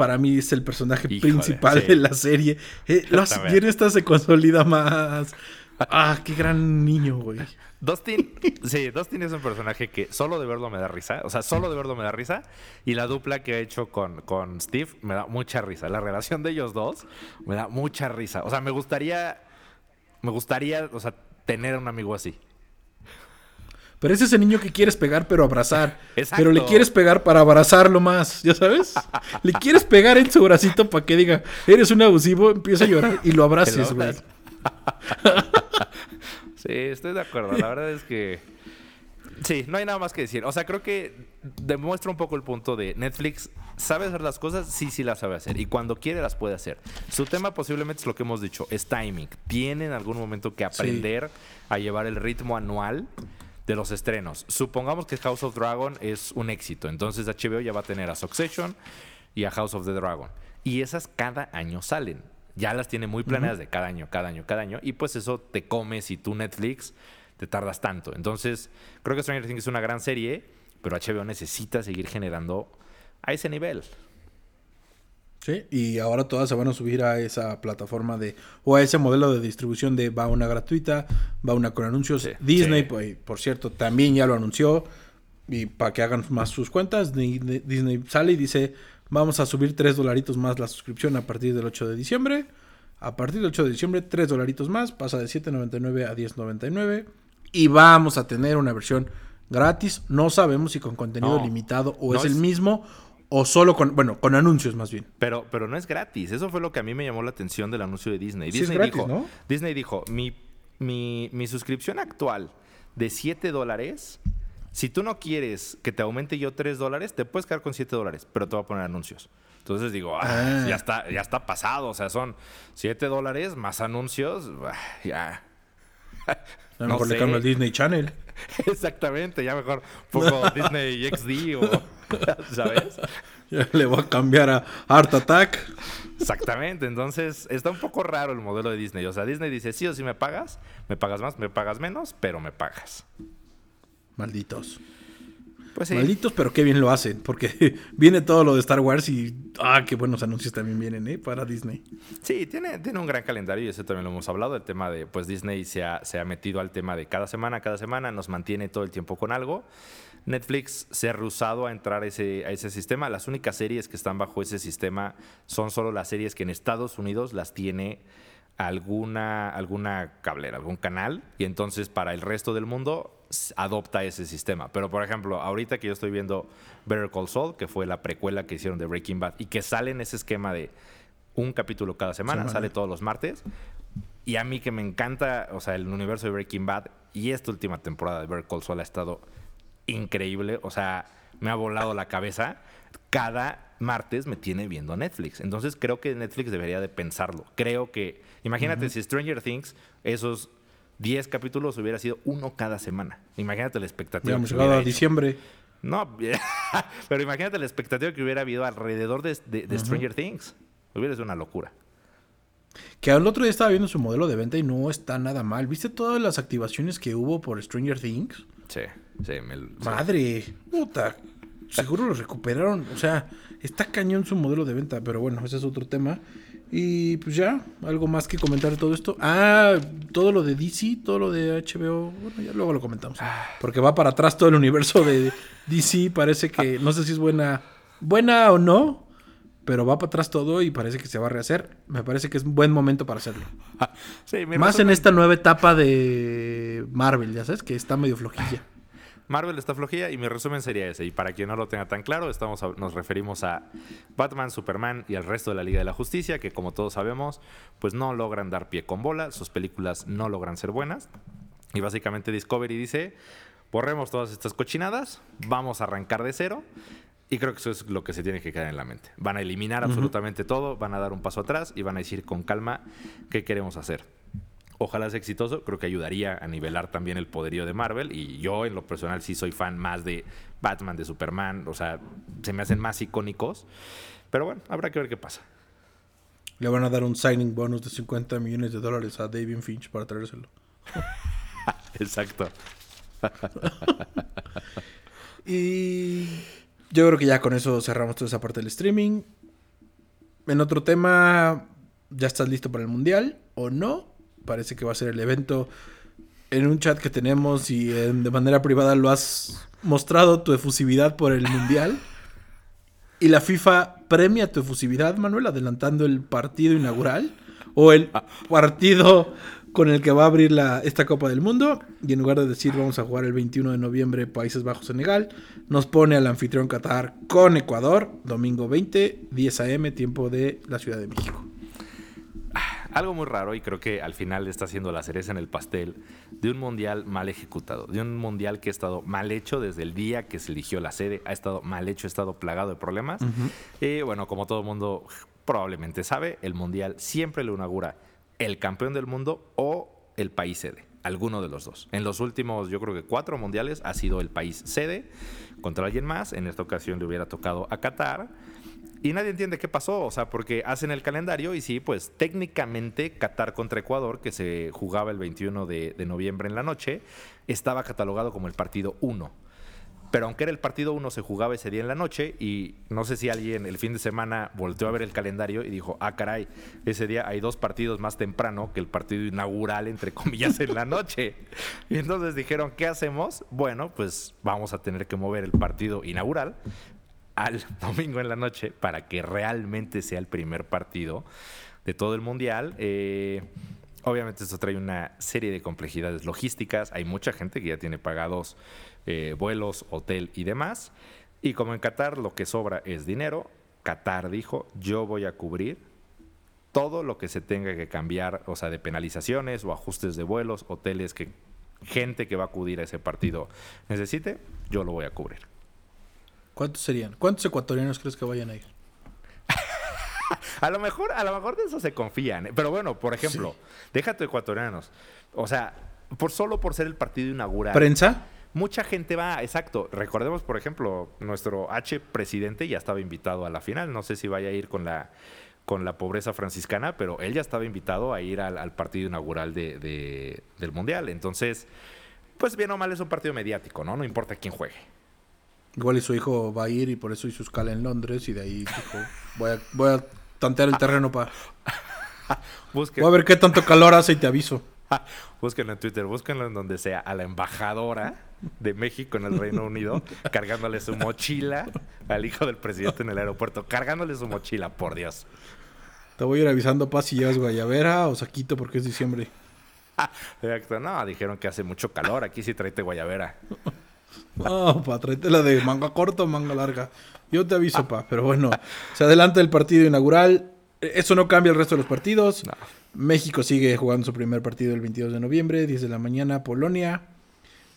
para mí es el personaje Híjole, principal sí. de la serie. Eh, lo hace También. bien, esta se consolida más. Ah, qué gran niño, güey. Dustin, sí, Dustin es un personaje que solo de verlo me da risa. O sea, solo de verlo me da risa. Y la dupla que ha hecho con, con Steve me da mucha risa. La relación de ellos dos me da mucha risa. O sea, me gustaría. Me gustaría, o sea, tener un amigo así. Pero es ese niño que quieres pegar, pero abrazar. Exacto. Pero le quieres pegar para abrazarlo más, ¿ya sabes? le quieres pegar en su bracito para que diga, eres un abusivo, empieza a llorar y lo abraces, güey. Sí, estoy de acuerdo. La verdad es que. Sí, no hay nada más que decir. O sea, creo que demuestra un poco el punto de Netflix. ¿Sabe hacer las cosas? Sí, sí las sabe hacer. Y cuando quiere las puede hacer. Su tema posiblemente es lo que hemos dicho, es timing. Tiene en algún momento que aprender a llevar el ritmo anual de los estrenos. Supongamos que House of Dragon es un éxito. Entonces HBO ya va a tener a Succession y a House of the Dragon. Y esas cada año salen. Ya las tiene muy planeadas de cada año, cada año, cada año. Y pues eso te come si tú Netflix te tardas tanto. Entonces, creo que Stranger Things es una gran serie, pero HBO necesita seguir generando a ese nivel. Sí, y ahora todas se van a subir a esa plataforma de, o a ese modelo de distribución de va una gratuita, va una con anuncios. Sí, Disney, sí. pues, por cierto, también ya lo anunció. Y para que hagan más sus cuentas, Di- Di- Disney sale y dice, vamos a subir tres dolaritos más la suscripción a partir del 8 de diciembre. A partir del 8 de diciembre, 3 dolaritos más, pasa de 7.99 a 10.99. Y vamos a tener una versión gratis. No sabemos si con contenido No. limitado o No es, el es- mismo o solo con, bueno, con anuncios más bien. Pero, pero no es gratis. Eso fue lo que a mí me llamó la atención del anuncio de Disney. Sí es Disney gratis, dijo, ¿no? Disney dijo, mi, mi, mi suscripción actual de 7 dólares, si tú no quieres que te aumente yo 3 dólares, te puedes quedar con 7 dólares, pero te voy a poner anuncios. Entonces digo, ah, Ah. ya está, ya está pasado. O sea, son 7 dólares más anuncios. ah, Ya. A lo No mejor le cambio al Disney Channel. Exactamente, ya mejor pongo Disney XD o. ¿Sabes? Ya le voy a cambiar a Art Attack. Exactamente, entonces está un poco raro el modelo de Disney. O sea, Disney dice, sí o sí me pagas, me pagas más, me pagas menos, pero me pagas. Malditos. Pues sí. Malditos, pero qué bien lo hacen. Porque viene todo lo de Star Wars y. Ah, qué buenos anuncios también vienen, ¿eh? Para Disney. Sí, tiene, tiene un gran calendario y eso también lo hemos hablado. El tema de, pues Disney se ha, se ha metido al tema de cada semana, cada semana, nos mantiene todo el tiempo con algo. Netflix se ha rehusado a entrar a ese, a ese sistema. Las únicas series que están bajo ese sistema son solo las series que en Estados Unidos las tiene alguna, alguna cablera, algún canal. Y entonces para el resto del mundo adopta ese sistema. Pero por ejemplo, ahorita que yo estoy viendo Better Call Saul, que fue la precuela que hicieron de Breaking Bad, y que sale en ese esquema de un capítulo cada semana, Semana. sale todos los martes. Y a mí que me encanta, o sea, el universo de Breaking Bad y esta última temporada de Better Call Saul ha estado increíble, o sea, me ha volado la cabeza. Cada martes me tiene viendo Netflix. Entonces creo que Netflix debería de pensarlo. Creo que, imagínate si Stranger Things, esos 10 capítulos hubiera sido uno cada semana. Imagínate la expectativa. Que llegado a diciembre. No, pero imagínate la expectativa que hubiera habido alrededor de, de- de Stranger Things. Hubiera sido una locura. Que al otro día estaba viendo su modelo de venta y no está nada mal. ¿Viste todas las activaciones que hubo por Stranger Things? Sí, sí. me- sí. Madre, puta. Seguro lo recuperaron. O sea, está cañón su modelo de venta, pero bueno, ese es otro tema. Y pues ya, algo más que comentar de todo esto. Ah, todo lo de DC, todo lo de HBO. Bueno, ya luego lo comentamos. Porque va para atrás todo el universo de DC. Parece que, no sé si es buena, buena o no, pero va para atrás todo y parece que se va a rehacer. Me parece que es un buen momento para hacerlo. Sí, Más en esta nueva etapa de Marvel, ya sabes, que está medio flojilla. Marvel está flojilla y mi resumen sería ese. Y para quien no lo tenga tan claro, estamos a- nos referimos a Batman, Superman y el resto de la Liga de la Justicia, que como todos sabemos, pues no logran dar pie con bola, sus películas no logran ser buenas. Y básicamente Discovery dice, borremos todas estas cochinadas, vamos a arrancar de cero. Y creo que eso es lo que se tiene que quedar en la mente. Van a eliminar absolutamente todo, van a dar un paso atrás y van a decir con calma qué queremos hacer. Ojalá sea exitoso, creo que ayudaría a nivelar también el poderío de Marvel. Y yo, en lo personal, sí soy fan más de Batman, de Superman. O sea, se me hacen más icónicos. Pero bueno, habrá que ver qué pasa. Le van a dar un signing bonus de 50 millones de dólares a David Finch para traérselo. Exacto. Y yo creo que ya con eso cerramos toda esa parte del streaming. En otro tema, ¿ya estás listo para el mundial o no? Parece que va a ser el evento en un chat que tenemos y en- de manera privada lo has mostrado tu efusividad por el mundial. Y la FIFA premia tu efusividad, Manuel, adelantando el partido inaugural o el partido con el que va a abrir la, esta Copa del Mundo. Y en lugar de decir vamos a jugar el 21 de noviembre Países Bajos-Senegal, nos pone al anfitrión Qatar con Ecuador, domingo 20, 10 a.m., tiempo de la Ciudad de México. Algo muy raro y creo que al final está siendo la cereza en el pastel de un mundial mal ejecutado, de un mundial que ha estado mal hecho desde el día que se eligió la sede, ha estado mal hecho, ha estado plagado de problemas. Y bueno, como todo mundo probablemente sabe, el mundial siempre lo inaugura el campeón del mundo o el país sede, alguno de los dos. En los últimos, yo creo que cuatro mundiales ha sido el país sede contra alguien más, en esta ocasión le hubiera tocado a Qatar. Y nadie entiende qué pasó, o sea, porque hacen el calendario y sí, pues técnicamente Qatar contra Ecuador, que se jugaba el 21 de, de noviembre en la noche, estaba catalogado como el partido 1. Pero aunque era el partido 1, se jugaba ese día en la noche y no sé si alguien el fin de semana volteó a ver el calendario y dijo, ah, caray, ese día hay dos partidos más temprano que el partido inaugural, entre comillas, en la noche. Y entonces dijeron, ¿qué hacemos? Bueno, pues vamos a tener que mover el partido inaugural al domingo en la noche para que realmente sea el primer partido de todo el mundial. Eh, obviamente esto trae una serie de complejidades logísticas. Hay mucha gente que ya tiene pagados eh, vuelos, hotel y demás. Y como en Qatar lo que sobra es dinero, Qatar dijo, yo voy a cubrir todo lo que se tenga que cambiar, o sea, de penalizaciones o ajustes de vuelos, hoteles que gente que va a acudir a ese partido necesite, yo lo voy a cubrir. ¿Cuántos serían? ¿Cuántos ecuatorianos crees que vayan a ir? a lo mejor, a lo mejor de eso se confían. ¿eh? Pero bueno, por ejemplo, déjate ecuatorianos. O sea, por solo por ser el partido inaugural. ¿Prensa? Mucha gente va, exacto. Recordemos, por ejemplo, nuestro H presidente ya estaba invitado a la final. No sé si vaya a ir con la con la pobreza franciscana, pero él ya estaba invitado a ir al, partido inaugural de, del Mundial. Entonces, pues bien o mal es un partido mediático, ¿no? No importa quién juegue. Igual y su hijo va a ir y por eso hizo escala en Londres y de ahí dijo, voy a, voy a tantear el terreno para... voy a ver qué tanto calor hace y te aviso. búsquenlo en Twitter, búsquenlo en donde sea, a la embajadora de México en el Reino Unido, cargándole su mochila al hijo del presidente en el aeropuerto, cargándole su mochila, por Dios. Te voy a ir avisando, Paz, si llevas guayabera o saquito porque es diciembre. Exacto, no, dijeron que hace mucho calor, aquí sí tráete guayabera. No, pa, tráete la de manga corta o manga larga. Yo te aviso, pa, pero bueno, se adelanta el partido inaugural. Eso no cambia el resto de los partidos. México sigue jugando su primer partido el 22 de noviembre, 10 de la mañana, Polonia.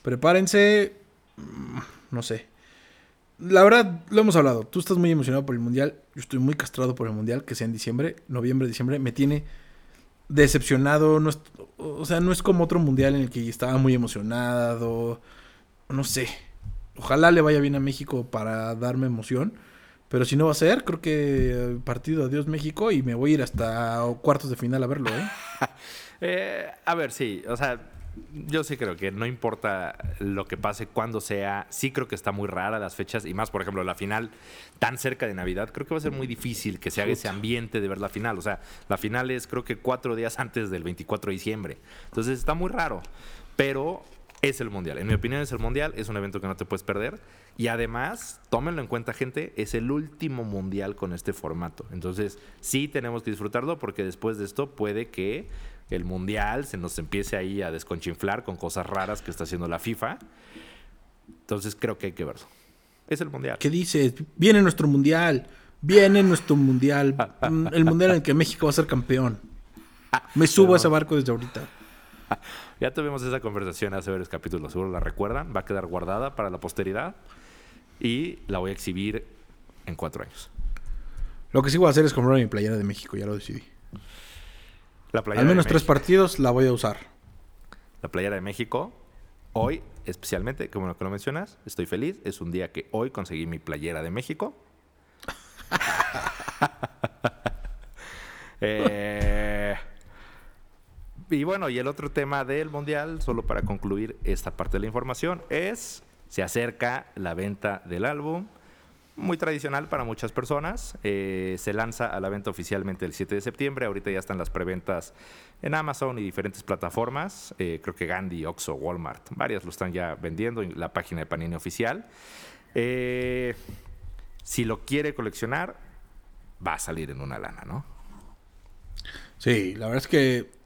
Prepárense. Mm, no sé. La verdad, lo hemos hablado. Tú estás muy emocionado por el Mundial. Yo estoy muy castrado por el Mundial, que sea en diciembre, noviembre, diciembre. Me tiene decepcionado. No o sea, no es como otro Mundial en el que estaba muy emocionado. No sé. Ojalá le vaya bien a México para darme emoción. Pero si no va a ser, creo que partido Adiós México y me voy a ir hasta cuartos de final a verlo, ¿eh? eh a ver, sí, o sea, yo sí creo que no importa lo que pase, cuando sea, sí creo que está muy rara las fechas y más, por ejemplo, la final tan cerca de Navidad, creo que va a ser muy difícil que se haga ese ambiente de ver la final. O sea, la final es creo que cuatro días antes del 24 de diciembre. Entonces está muy raro, pero es el Mundial. En mi opinión es el Mundial, es un evento que no te puedes perder. Y además, tómenlo en cuenta gente, es el último Mundial con este formato. Entonces sí tenemos que disfrutarlo porque después de esto puede que el mundial se nos empiece ahí a desconchinflar con cosas raras que está haciendo la FIFA. Entonces creo que hay que verlo. Es el mundial. ¿Qué dices? Viene nuestro mundial. Viene nuestro mundial. el mundial en el que México va a ser campeón. Me subo a ese barco desde ahorita. Ya tuvimos esa conversación hace varios capítulos, seguro la recuerdan. Va a quedar guardada para la posteridad y la voy a exhibir en cuatro años. Lo que sí voy a hacer es comprar mi playera de México, ya lo decidí. Al menos tres partidos la voy a usar. La playera de México. Hoy, especialmente, como lo que lo mencionas, estoy feliz. Es un día que hoy conseguí mi playera de México. Eh, y bueno, y el otro tema del Mundial, solo para concluir esta parte de la información, es, se acerca la venta del álbum muy tradicional para muchas personas. Eh, se lanza a la venta oficialmente el 7 de septiembre. Ahorita ya están las preventas en Amazon y diferentes plataformas. Eh, creo que Gandhi, Oxxo, Walmart, varias lo están ya vendiendo en la página de Panini oficial. Eh, si lo quiere coleccionar, va a salir en una lana, ¿no? Sí, la verdad es que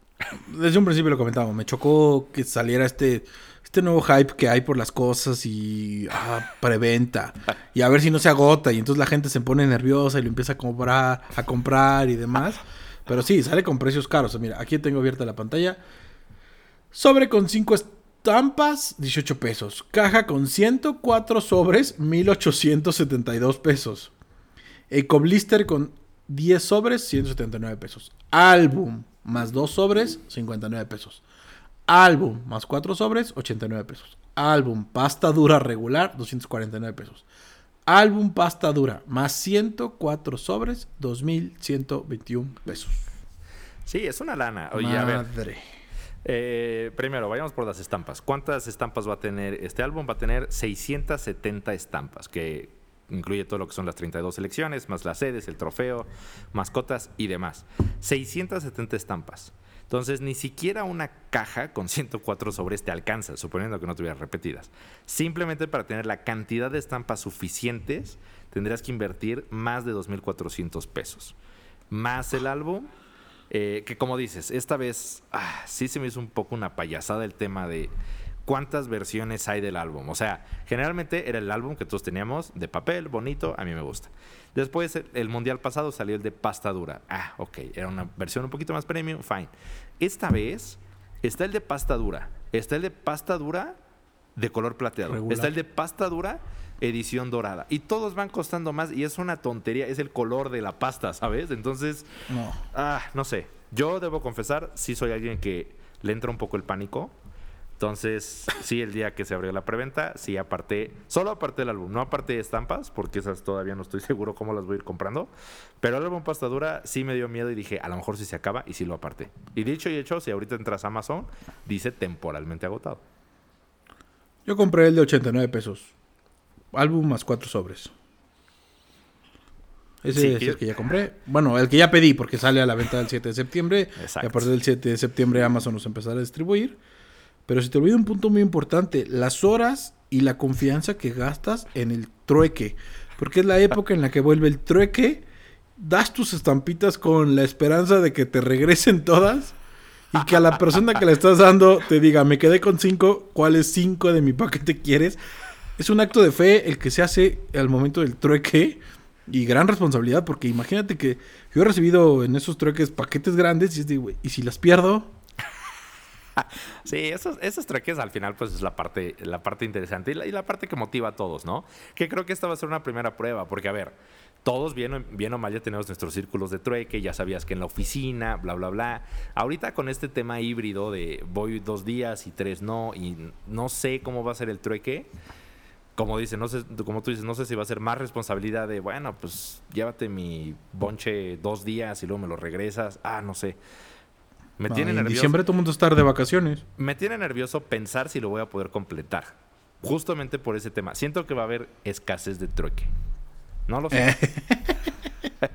desde un principio lo comentábamos. Me chocó que saliera este este nuevo hype que hay por las cosas y ah, preventa y a ver si no se agota y entonces la gente se pone nerviosa y lo empieza a comprar, a comprar y demás. Pero sí, sale con precios caros. Mira, aquí tengo abierta la pantalla. Sobre con 5 estampas, 18 pesos. Caja con 104 sobres, 1872 pesos. Ecoblister con 10 sobres, 179 pesos. Álbum más 2 sobres, 59 pesos. Álbum más 4 sobres, 89 pesos. Álbum pasta dura regular, 249 pesos. Álbum pasta dura más 104 sobres, 2121 pesos. Sí, es una lana. Oye, Madre. a ver. Eh, primero, vayamos por las estampas. ¿Cuántas estampas va a tener este álbum? Va a tener 670 estampas, que incluye todo lo que son las 32 selecciones, más las sedes, el trofeo, mascotas y demás. 670 estampas. Entonces, ni siquiera una caja con 104 sobres te alcanza, suponiendo que no tuvieras repetidas. Simplemente para tener la cantidad de estampas suficientes, tendrías que invertir más de 2.400 pesos. Más el álbum, Eh, que como dices, esta vez ah, sí se me hizo un poco una payasada el tema de cuántas versiones hay del álbum. O sea, generalmente era el álbum que todos teníamos de papel, bonito, a mí me gusta. Después, el mundial pasado salió el de pasta dura. Ah, ok, era una versión un poquito más premium, fine. Esta vez está el de pasta dura, está el de pasta dura de color plateado, está el de pasta dura edición dorada. Y todos van costando más y es una tontería, es el color de la pasta, ¿sabes? Entonces, no, ah, no sé. Yo debo confesar, sí soy alguien que le entra un poco el pánico. Entonces, sí, el día que se abrió la preventa, sí aparté, solo aparté el álbum, no aparté estampas, porque esas todavía no estoy seguro cómo las voy a ir comprando. Pero el álbum pasta dura sí me dio miedo y dije, a lo mejor si se acaba y sí lo aparté. Y dicho y hecho, si ahorita entras a Amazon, dice temporalmente agotado. Yo compré el de 89 pesos. Álbum más cuatro sobres. Ese es el que ya compré. Bueno, el que ya pedí porque sale a la venta el 7 de septiembre. Y a partir del 7 de septiembre Amazon nos empezará a distribuir. Pero si te olvido un punto muy importante, las horas y la confianza que gastas en el trueque. Porque es la época en la que vuelve el trueque, das tus estampitas con la esperanza de que te regresen todas y que a la persona que le estás dando te diga, me quedé con cinco, ¿cuáles cinco de mi paquete quieres? Es un acto de fe el que se hace al momento del trueque y gran responsabilidad, porque imagínate que yo he recibido en esos trueques paquetes grandes ¿y si las pierdo? Sí, esos, esos trueques al final pues es la parte, la parte interesante y la, parte que motiva a todos, ¿no? Que creo que esta va a ser una primera prueba, porque a ver, todos bien, bien o mal ya tenemos nuestros círculos de trueque, ya sabías que en la oficina, bla, bla, bla. Ahorita con este tema híbrido de voy dos días y tres no, y no sé cómo va a ser el trueque, como dice, no sé, como tú dices, no sé si va a ser más responsabilidad de, bueno, pues llévate mi bonche dos días y luego me lo regresas. Ah, no sé. Me tiene nervioso. En diciembre todo el mundo está de vacaciones. Me tiene nervioso pensar si lo voy a poder completar. Justamente por ese tema. Siento que va a haber escasez de trueque. No lo sé.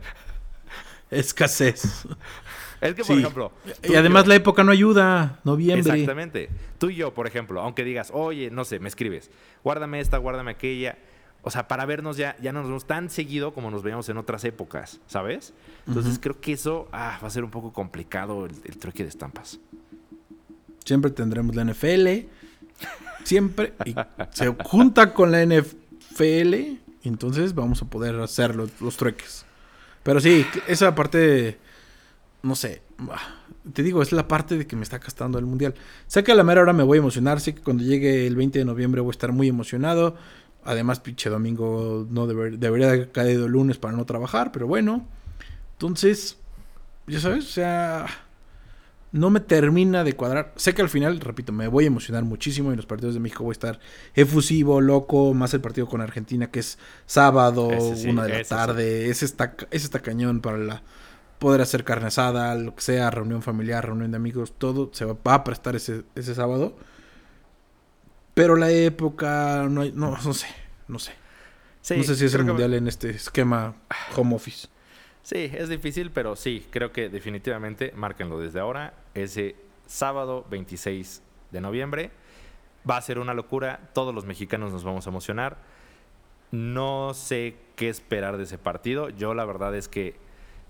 escasez. Es que, por ejemplo. Y además la época no ayuda. Noviembre. Exactamente. Tú y yo, por ejemplo, aunque digas, oye, no sé, me escribes, guárdame esta, guárdame aquella. O sea, para vernos ya, ya no nos vemos tan seguido como nos veíamos en otras épocas, ¿sabes? Entonces creo que eso ah, va a ser un poco complicado el, el trueque de estampas. Siempre tendremos la NFL. Siempre. Y se junta con la NFL. entonces vamos a poder hacer los, los trueques. Pero sí, esa parte no sé, te digo, es la parte de que me está gastando el mundial. Sé que a la mera hora me voy a emocionar, sé que cuando llegue el 20 de noviembre voy a estar muy emocionado. Además, pinche domingo no debería haber caído el lunes para no trabajar, pero bueno. Entonces, ya sabes, o sea, no me termina de cuadrar. Sé que al final, repito, me voy a emocionar muchísimo y en los partidos de México voy a estar efusivo, loco, más el partido con Argentina que es sábado, una de la tarde. Ese, está, ese está cañón para la poder hacer carne asada, lo que sea, reunión familiar, reunión de amigos, todo se va, a prestar ese, ese sábado. Pero la época, no, no, no sé, no sé. no sé si es el mundial en este esquema home office. Sí, es difícil, pero sí, creo que definitivamente, márquenlo desde ahora, ese sábado 26 de noviembre. Va a ser una locura, todos los mexicanos nos vamos a emocionar. No sé qué esperar de ese partido. Yo la verdad es que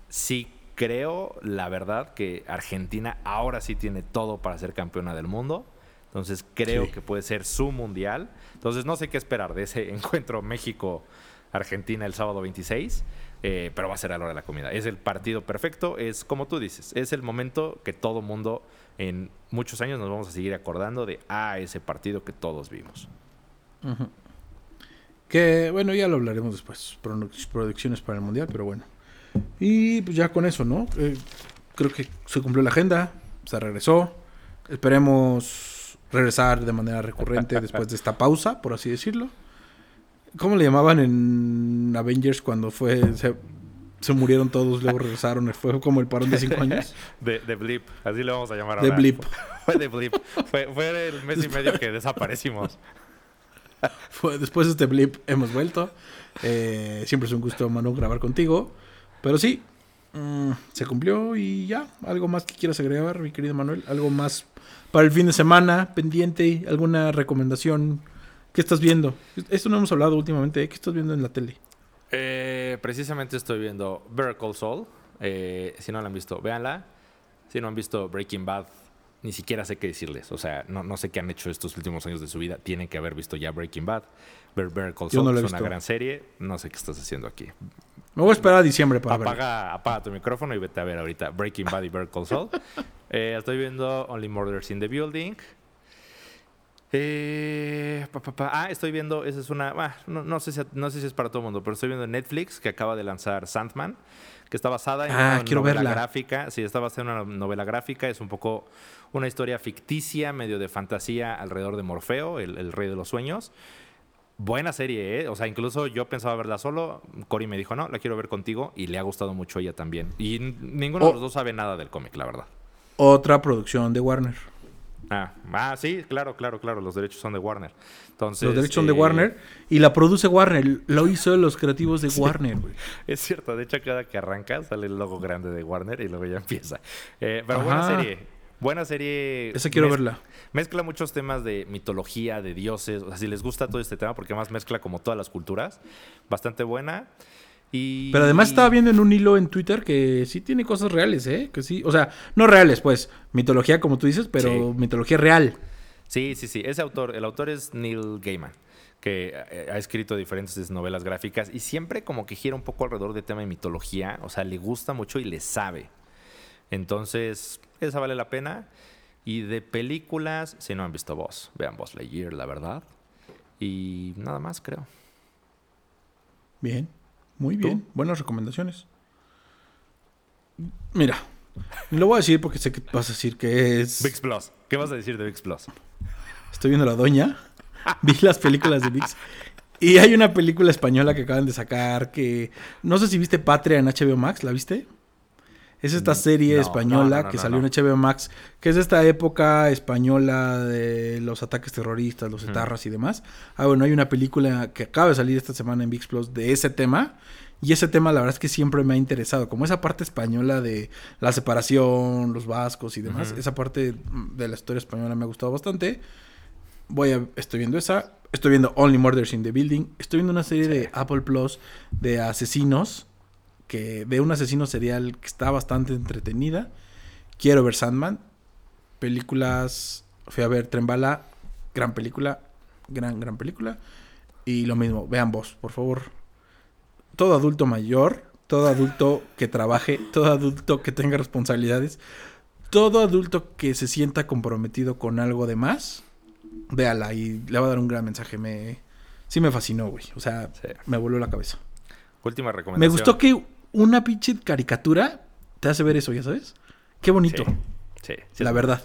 sí creo, la verdad, que Argentina ahora sí tiene todo para ser campeona del mundo. Entonces creo que puede ser su mundial. Entonces no sé qué esperar de ese encuentro México-Argentina el sábado 26. Eh, pero va a ser a la hora de la comida. Es el partido perfecto, es como tú dices, es el momento que todo mundo en muchos años nos vamos a seguir acordando de, ah, ese partido que todos vimos. Que bueno, ya lo hablaremos después, producciones para el Mundial, pero bueno. Y pues ya con eso, ¿no? Eh, creo que se cumplió la agenda, se regresó. Esperemos regresar de manera recurrente después de esta pausa, por así decirlo. ¿Cómo le llamaban en Avengers cuando fue se, murieron todos, luego regresaron? Fue como el parón de cinco años. De, Blip, así le vamos a llamar ahora. De Blip. Fue de Blip. Fue, fue el mes y medio que desaparecimos. Fue, después de este Blip hemos vuelto. Eh, siempre es un gusto, Manu, grabar contigo. Pero sí, mm, se cumplió y ya. ¿Algo más que quieras agregar, mi querido Manuel? ¿Algo más para el fin de semana pendiente? ¿Alguna recomendación? ¿Qué estás viendo? Esto no hemos hablado últimamente. ¿eh? ¿Qué estás viendo en la tele? Eh, precisamente estoy viendo Better Call Saul. Eh, si no la han visto, véanla. Si no han visto Breaking Bad, ni siquiera sé qué decirles. O sea, no, no sé qué han hecho estos últimos años de su vida. Tienen que haber visto ya Breaking Bad. Call no he es una gran serie. No sé qué estás haciendo aquí. Me voy a esperar a diciembre para verlo. Apaga, apaga tu micrófono y vete a ver ahorita Breaking Bad y Saul. Eh, estoy viendo Only Murders in the Building. Eh, pa, pa, pa. Ah, estoy viendo, esa es una, ah, no, no sé si, no sé si es para todo el mundo, pero estoy viendo en Netflix que acaba de lanzar Sandman, que está basada en Ah, una quiero novela verla. gráfica. Sí, está basada en una novela gráfica, es un poco una historia ficticia, medio de fantasía alrededor de Morfeo, el, el rey de los sueños. Buena serie, ¿eh? O sea, incluso yo pensaba verla solo. Cory me dijo, no, la quiero ver contigo. Y le ha gustado mucho ella también. Y ninguno de los dos sabe nada del cómic, la verdad. Otra producción de Warner. Ah, ah, sí, claro, claro, claro. Los derechos son de Warner. Entonces, Los derechos son de eh, Warner y la produce Warner. Lo hizo los creativos de Warner, güey. Es cierto, de hecho, cada que arranca sale el logo grande de Warner y luego ya empieza. Eh, pero buena serie. Buena serie. Esa quiero verla. Mezcla muchos temas de mitología, de dioses. O sea, si les gusta todo este tema, porque además mezcla como todas las culturas. Bastante buena. Y... Pero además estaba viendo en un hilo en Twitter que sí tiene cosas reales, ¿eh? Que sí, o sea, no reales, pues, mitología como tú dices, pero Sí. mitología real. Sí, sí, sí. Ese autor, el autor es Neil Gaiman, que eh, ha escrito diferentes novelas gráficas y siempre como que gira un poco alrededor del tema de mitología. O sea, le gusta mucho y le sabe. Entonces, esa vale la pena. Y de películas, si no han visto Boss, vean Boss Lightyear, la verdad. Y nada más, creo. Bien, muy ¿Tú? bien. Buenas recomendaciones. Mira, lo voy a decir porque sé que vas a decir que es... VIX Plus. ¿Qué vas a decir de VIX Plus? Estoy viendo La Doña. Vi las películas de VIX. Y hay una película española que acaban de sacar que... No sé si viste Patria en HBO Max, ¿la viste? Es esta serie no, española no, no, que salió en HBO Max, que es de esta época española de los ataques terroristas, los etarras y demás. Ah, bueno, hay una película que acaba de salir esta semana en VIX Plus de ese tema. Y ese tema la verdad es que siempre me ha interesado, como esa parte española de la separación, los vascos y demás. Esa parte de la historia española me ha gustado bastante. Voy a, estoy viendo esa. Estoy viendo Only Murders in the Building. Estoy viendo una serie de Apple Plus de asesinos. Que de un asesino serial que está bastante entretenida. Quiero ver Sandman. Películas. Fui a ver Trembala. Gran película. Gran, gran película. Y lo mismo, vean vos, por favor. Todo adulto mayor, todo adulto que trabaje, todo adulto que tenga responsabilidades, todo adulto que se sienta comprometido con algo de más, véala y le va a dar un gran mensaje. Me, sí me fascinó, güey. O sea, Sí. me voló la cabeza. Última Me recomendación. gustó que una pinche caricatura te hace ver eso, ya sabes. Qué bonito, Sí, sí, sí, la verdad.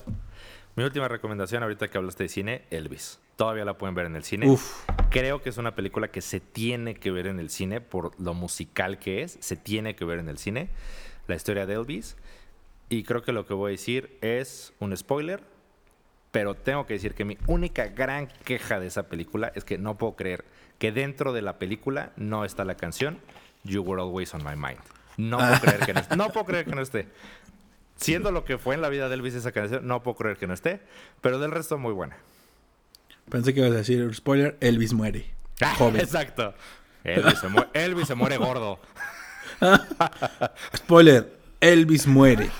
Mi última recomendación, ahorita que hablaste de cine, Elvis. Todavía la pueden ver en el cine. Uf, Creo que es una película que se tiene que ver en el cine por lo musical que es. Se tiene que ver en el cine. La historia de Elvis. Y creo que lo que voy a decir es un spoiler. Pero tengo que decir que mi única gran queja de esa película es que no puedo creer que dentro de la película no está la canción You Were Always on My Mind. No puedo creer que no esté. No puedo creer que no esté. Siendo lo que fue en la vida de Elvis esa canción, no puedo creer que no esté. Pero del resto, muy buena. pensé que ibas a decir spoiler, Elvis muere. Joven. Exacto. Elvis se, muere, Elvis se muere gordo. Spoiler, Elvis muere.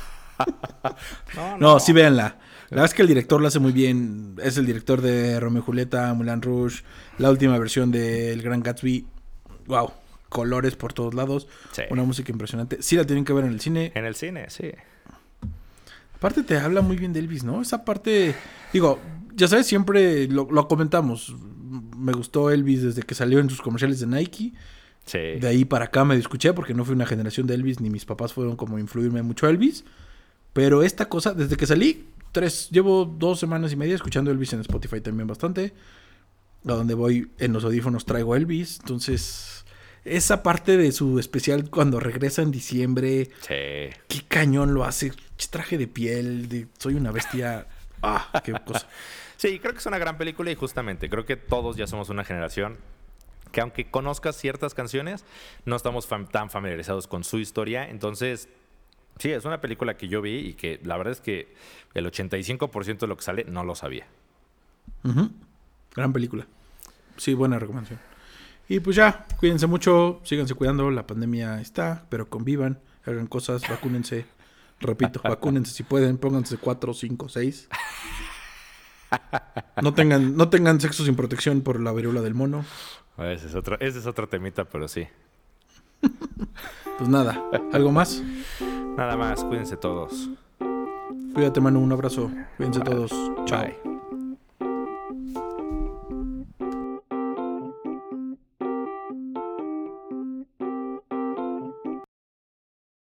No, sí véanla. La verdad es que el director lo hace muy bien. Es el director de Romeo y Julieta, Mulan Rouge, la última versión de El Gran Gatsby. Wow, colores por todos lados. Sí. Una música impresionante. Sí la tienen que ver en el cine. En el cine, sí. Aparte te habla muy bien de Elvis, ¿no? Esa parte, digo, ya sabes, siempre lo, lo comentamos. Me gustó Elvis desde que salió en sus comerciales de Nike. Sí. De ahí para acá me escuché porque no fui una generación de Elvis, ni mis papás fueron como influirme mucho a Elvis. Pero esta cosa, desde que salí, tres, llevo dos semanas y media escuchando Elvis en Spotify también bastante. A donde voy en los audífonos traigo Elvis. Entonces, esa parte de su especial cuando regresa en diciembre, Sí. qué cañón lo hace. Traje de piel, de soy una bestia. Ah, qué cosa. Sí, creo que es una gran película y justamente creo que todos ya somos una generación que aunque conozcas ciertas canciones, no estamos fam- tan familiarizados con su historia. Entonces, sí, es una película que yo vi y que la verdad es que el 85% de lo que sale no lo sabía. Gran película. Sí, buena recomendación. Y pues ya, cuídense mucho, síganse cuidando, la pandemia está, pero convivan, hagan cosas, vacúnense, Repito, vacúnense si pueden, pónganse 4, 5, 6. No tengan, no tengan sexo sin protección por la viruela del mono. Ese es otro, ese es otro temita, pero sí. Pues nada, ¿algo más? Nada más, cuídense todos. Cuídate, mano, un abrazo. Cuídense todos. Chao. Bye.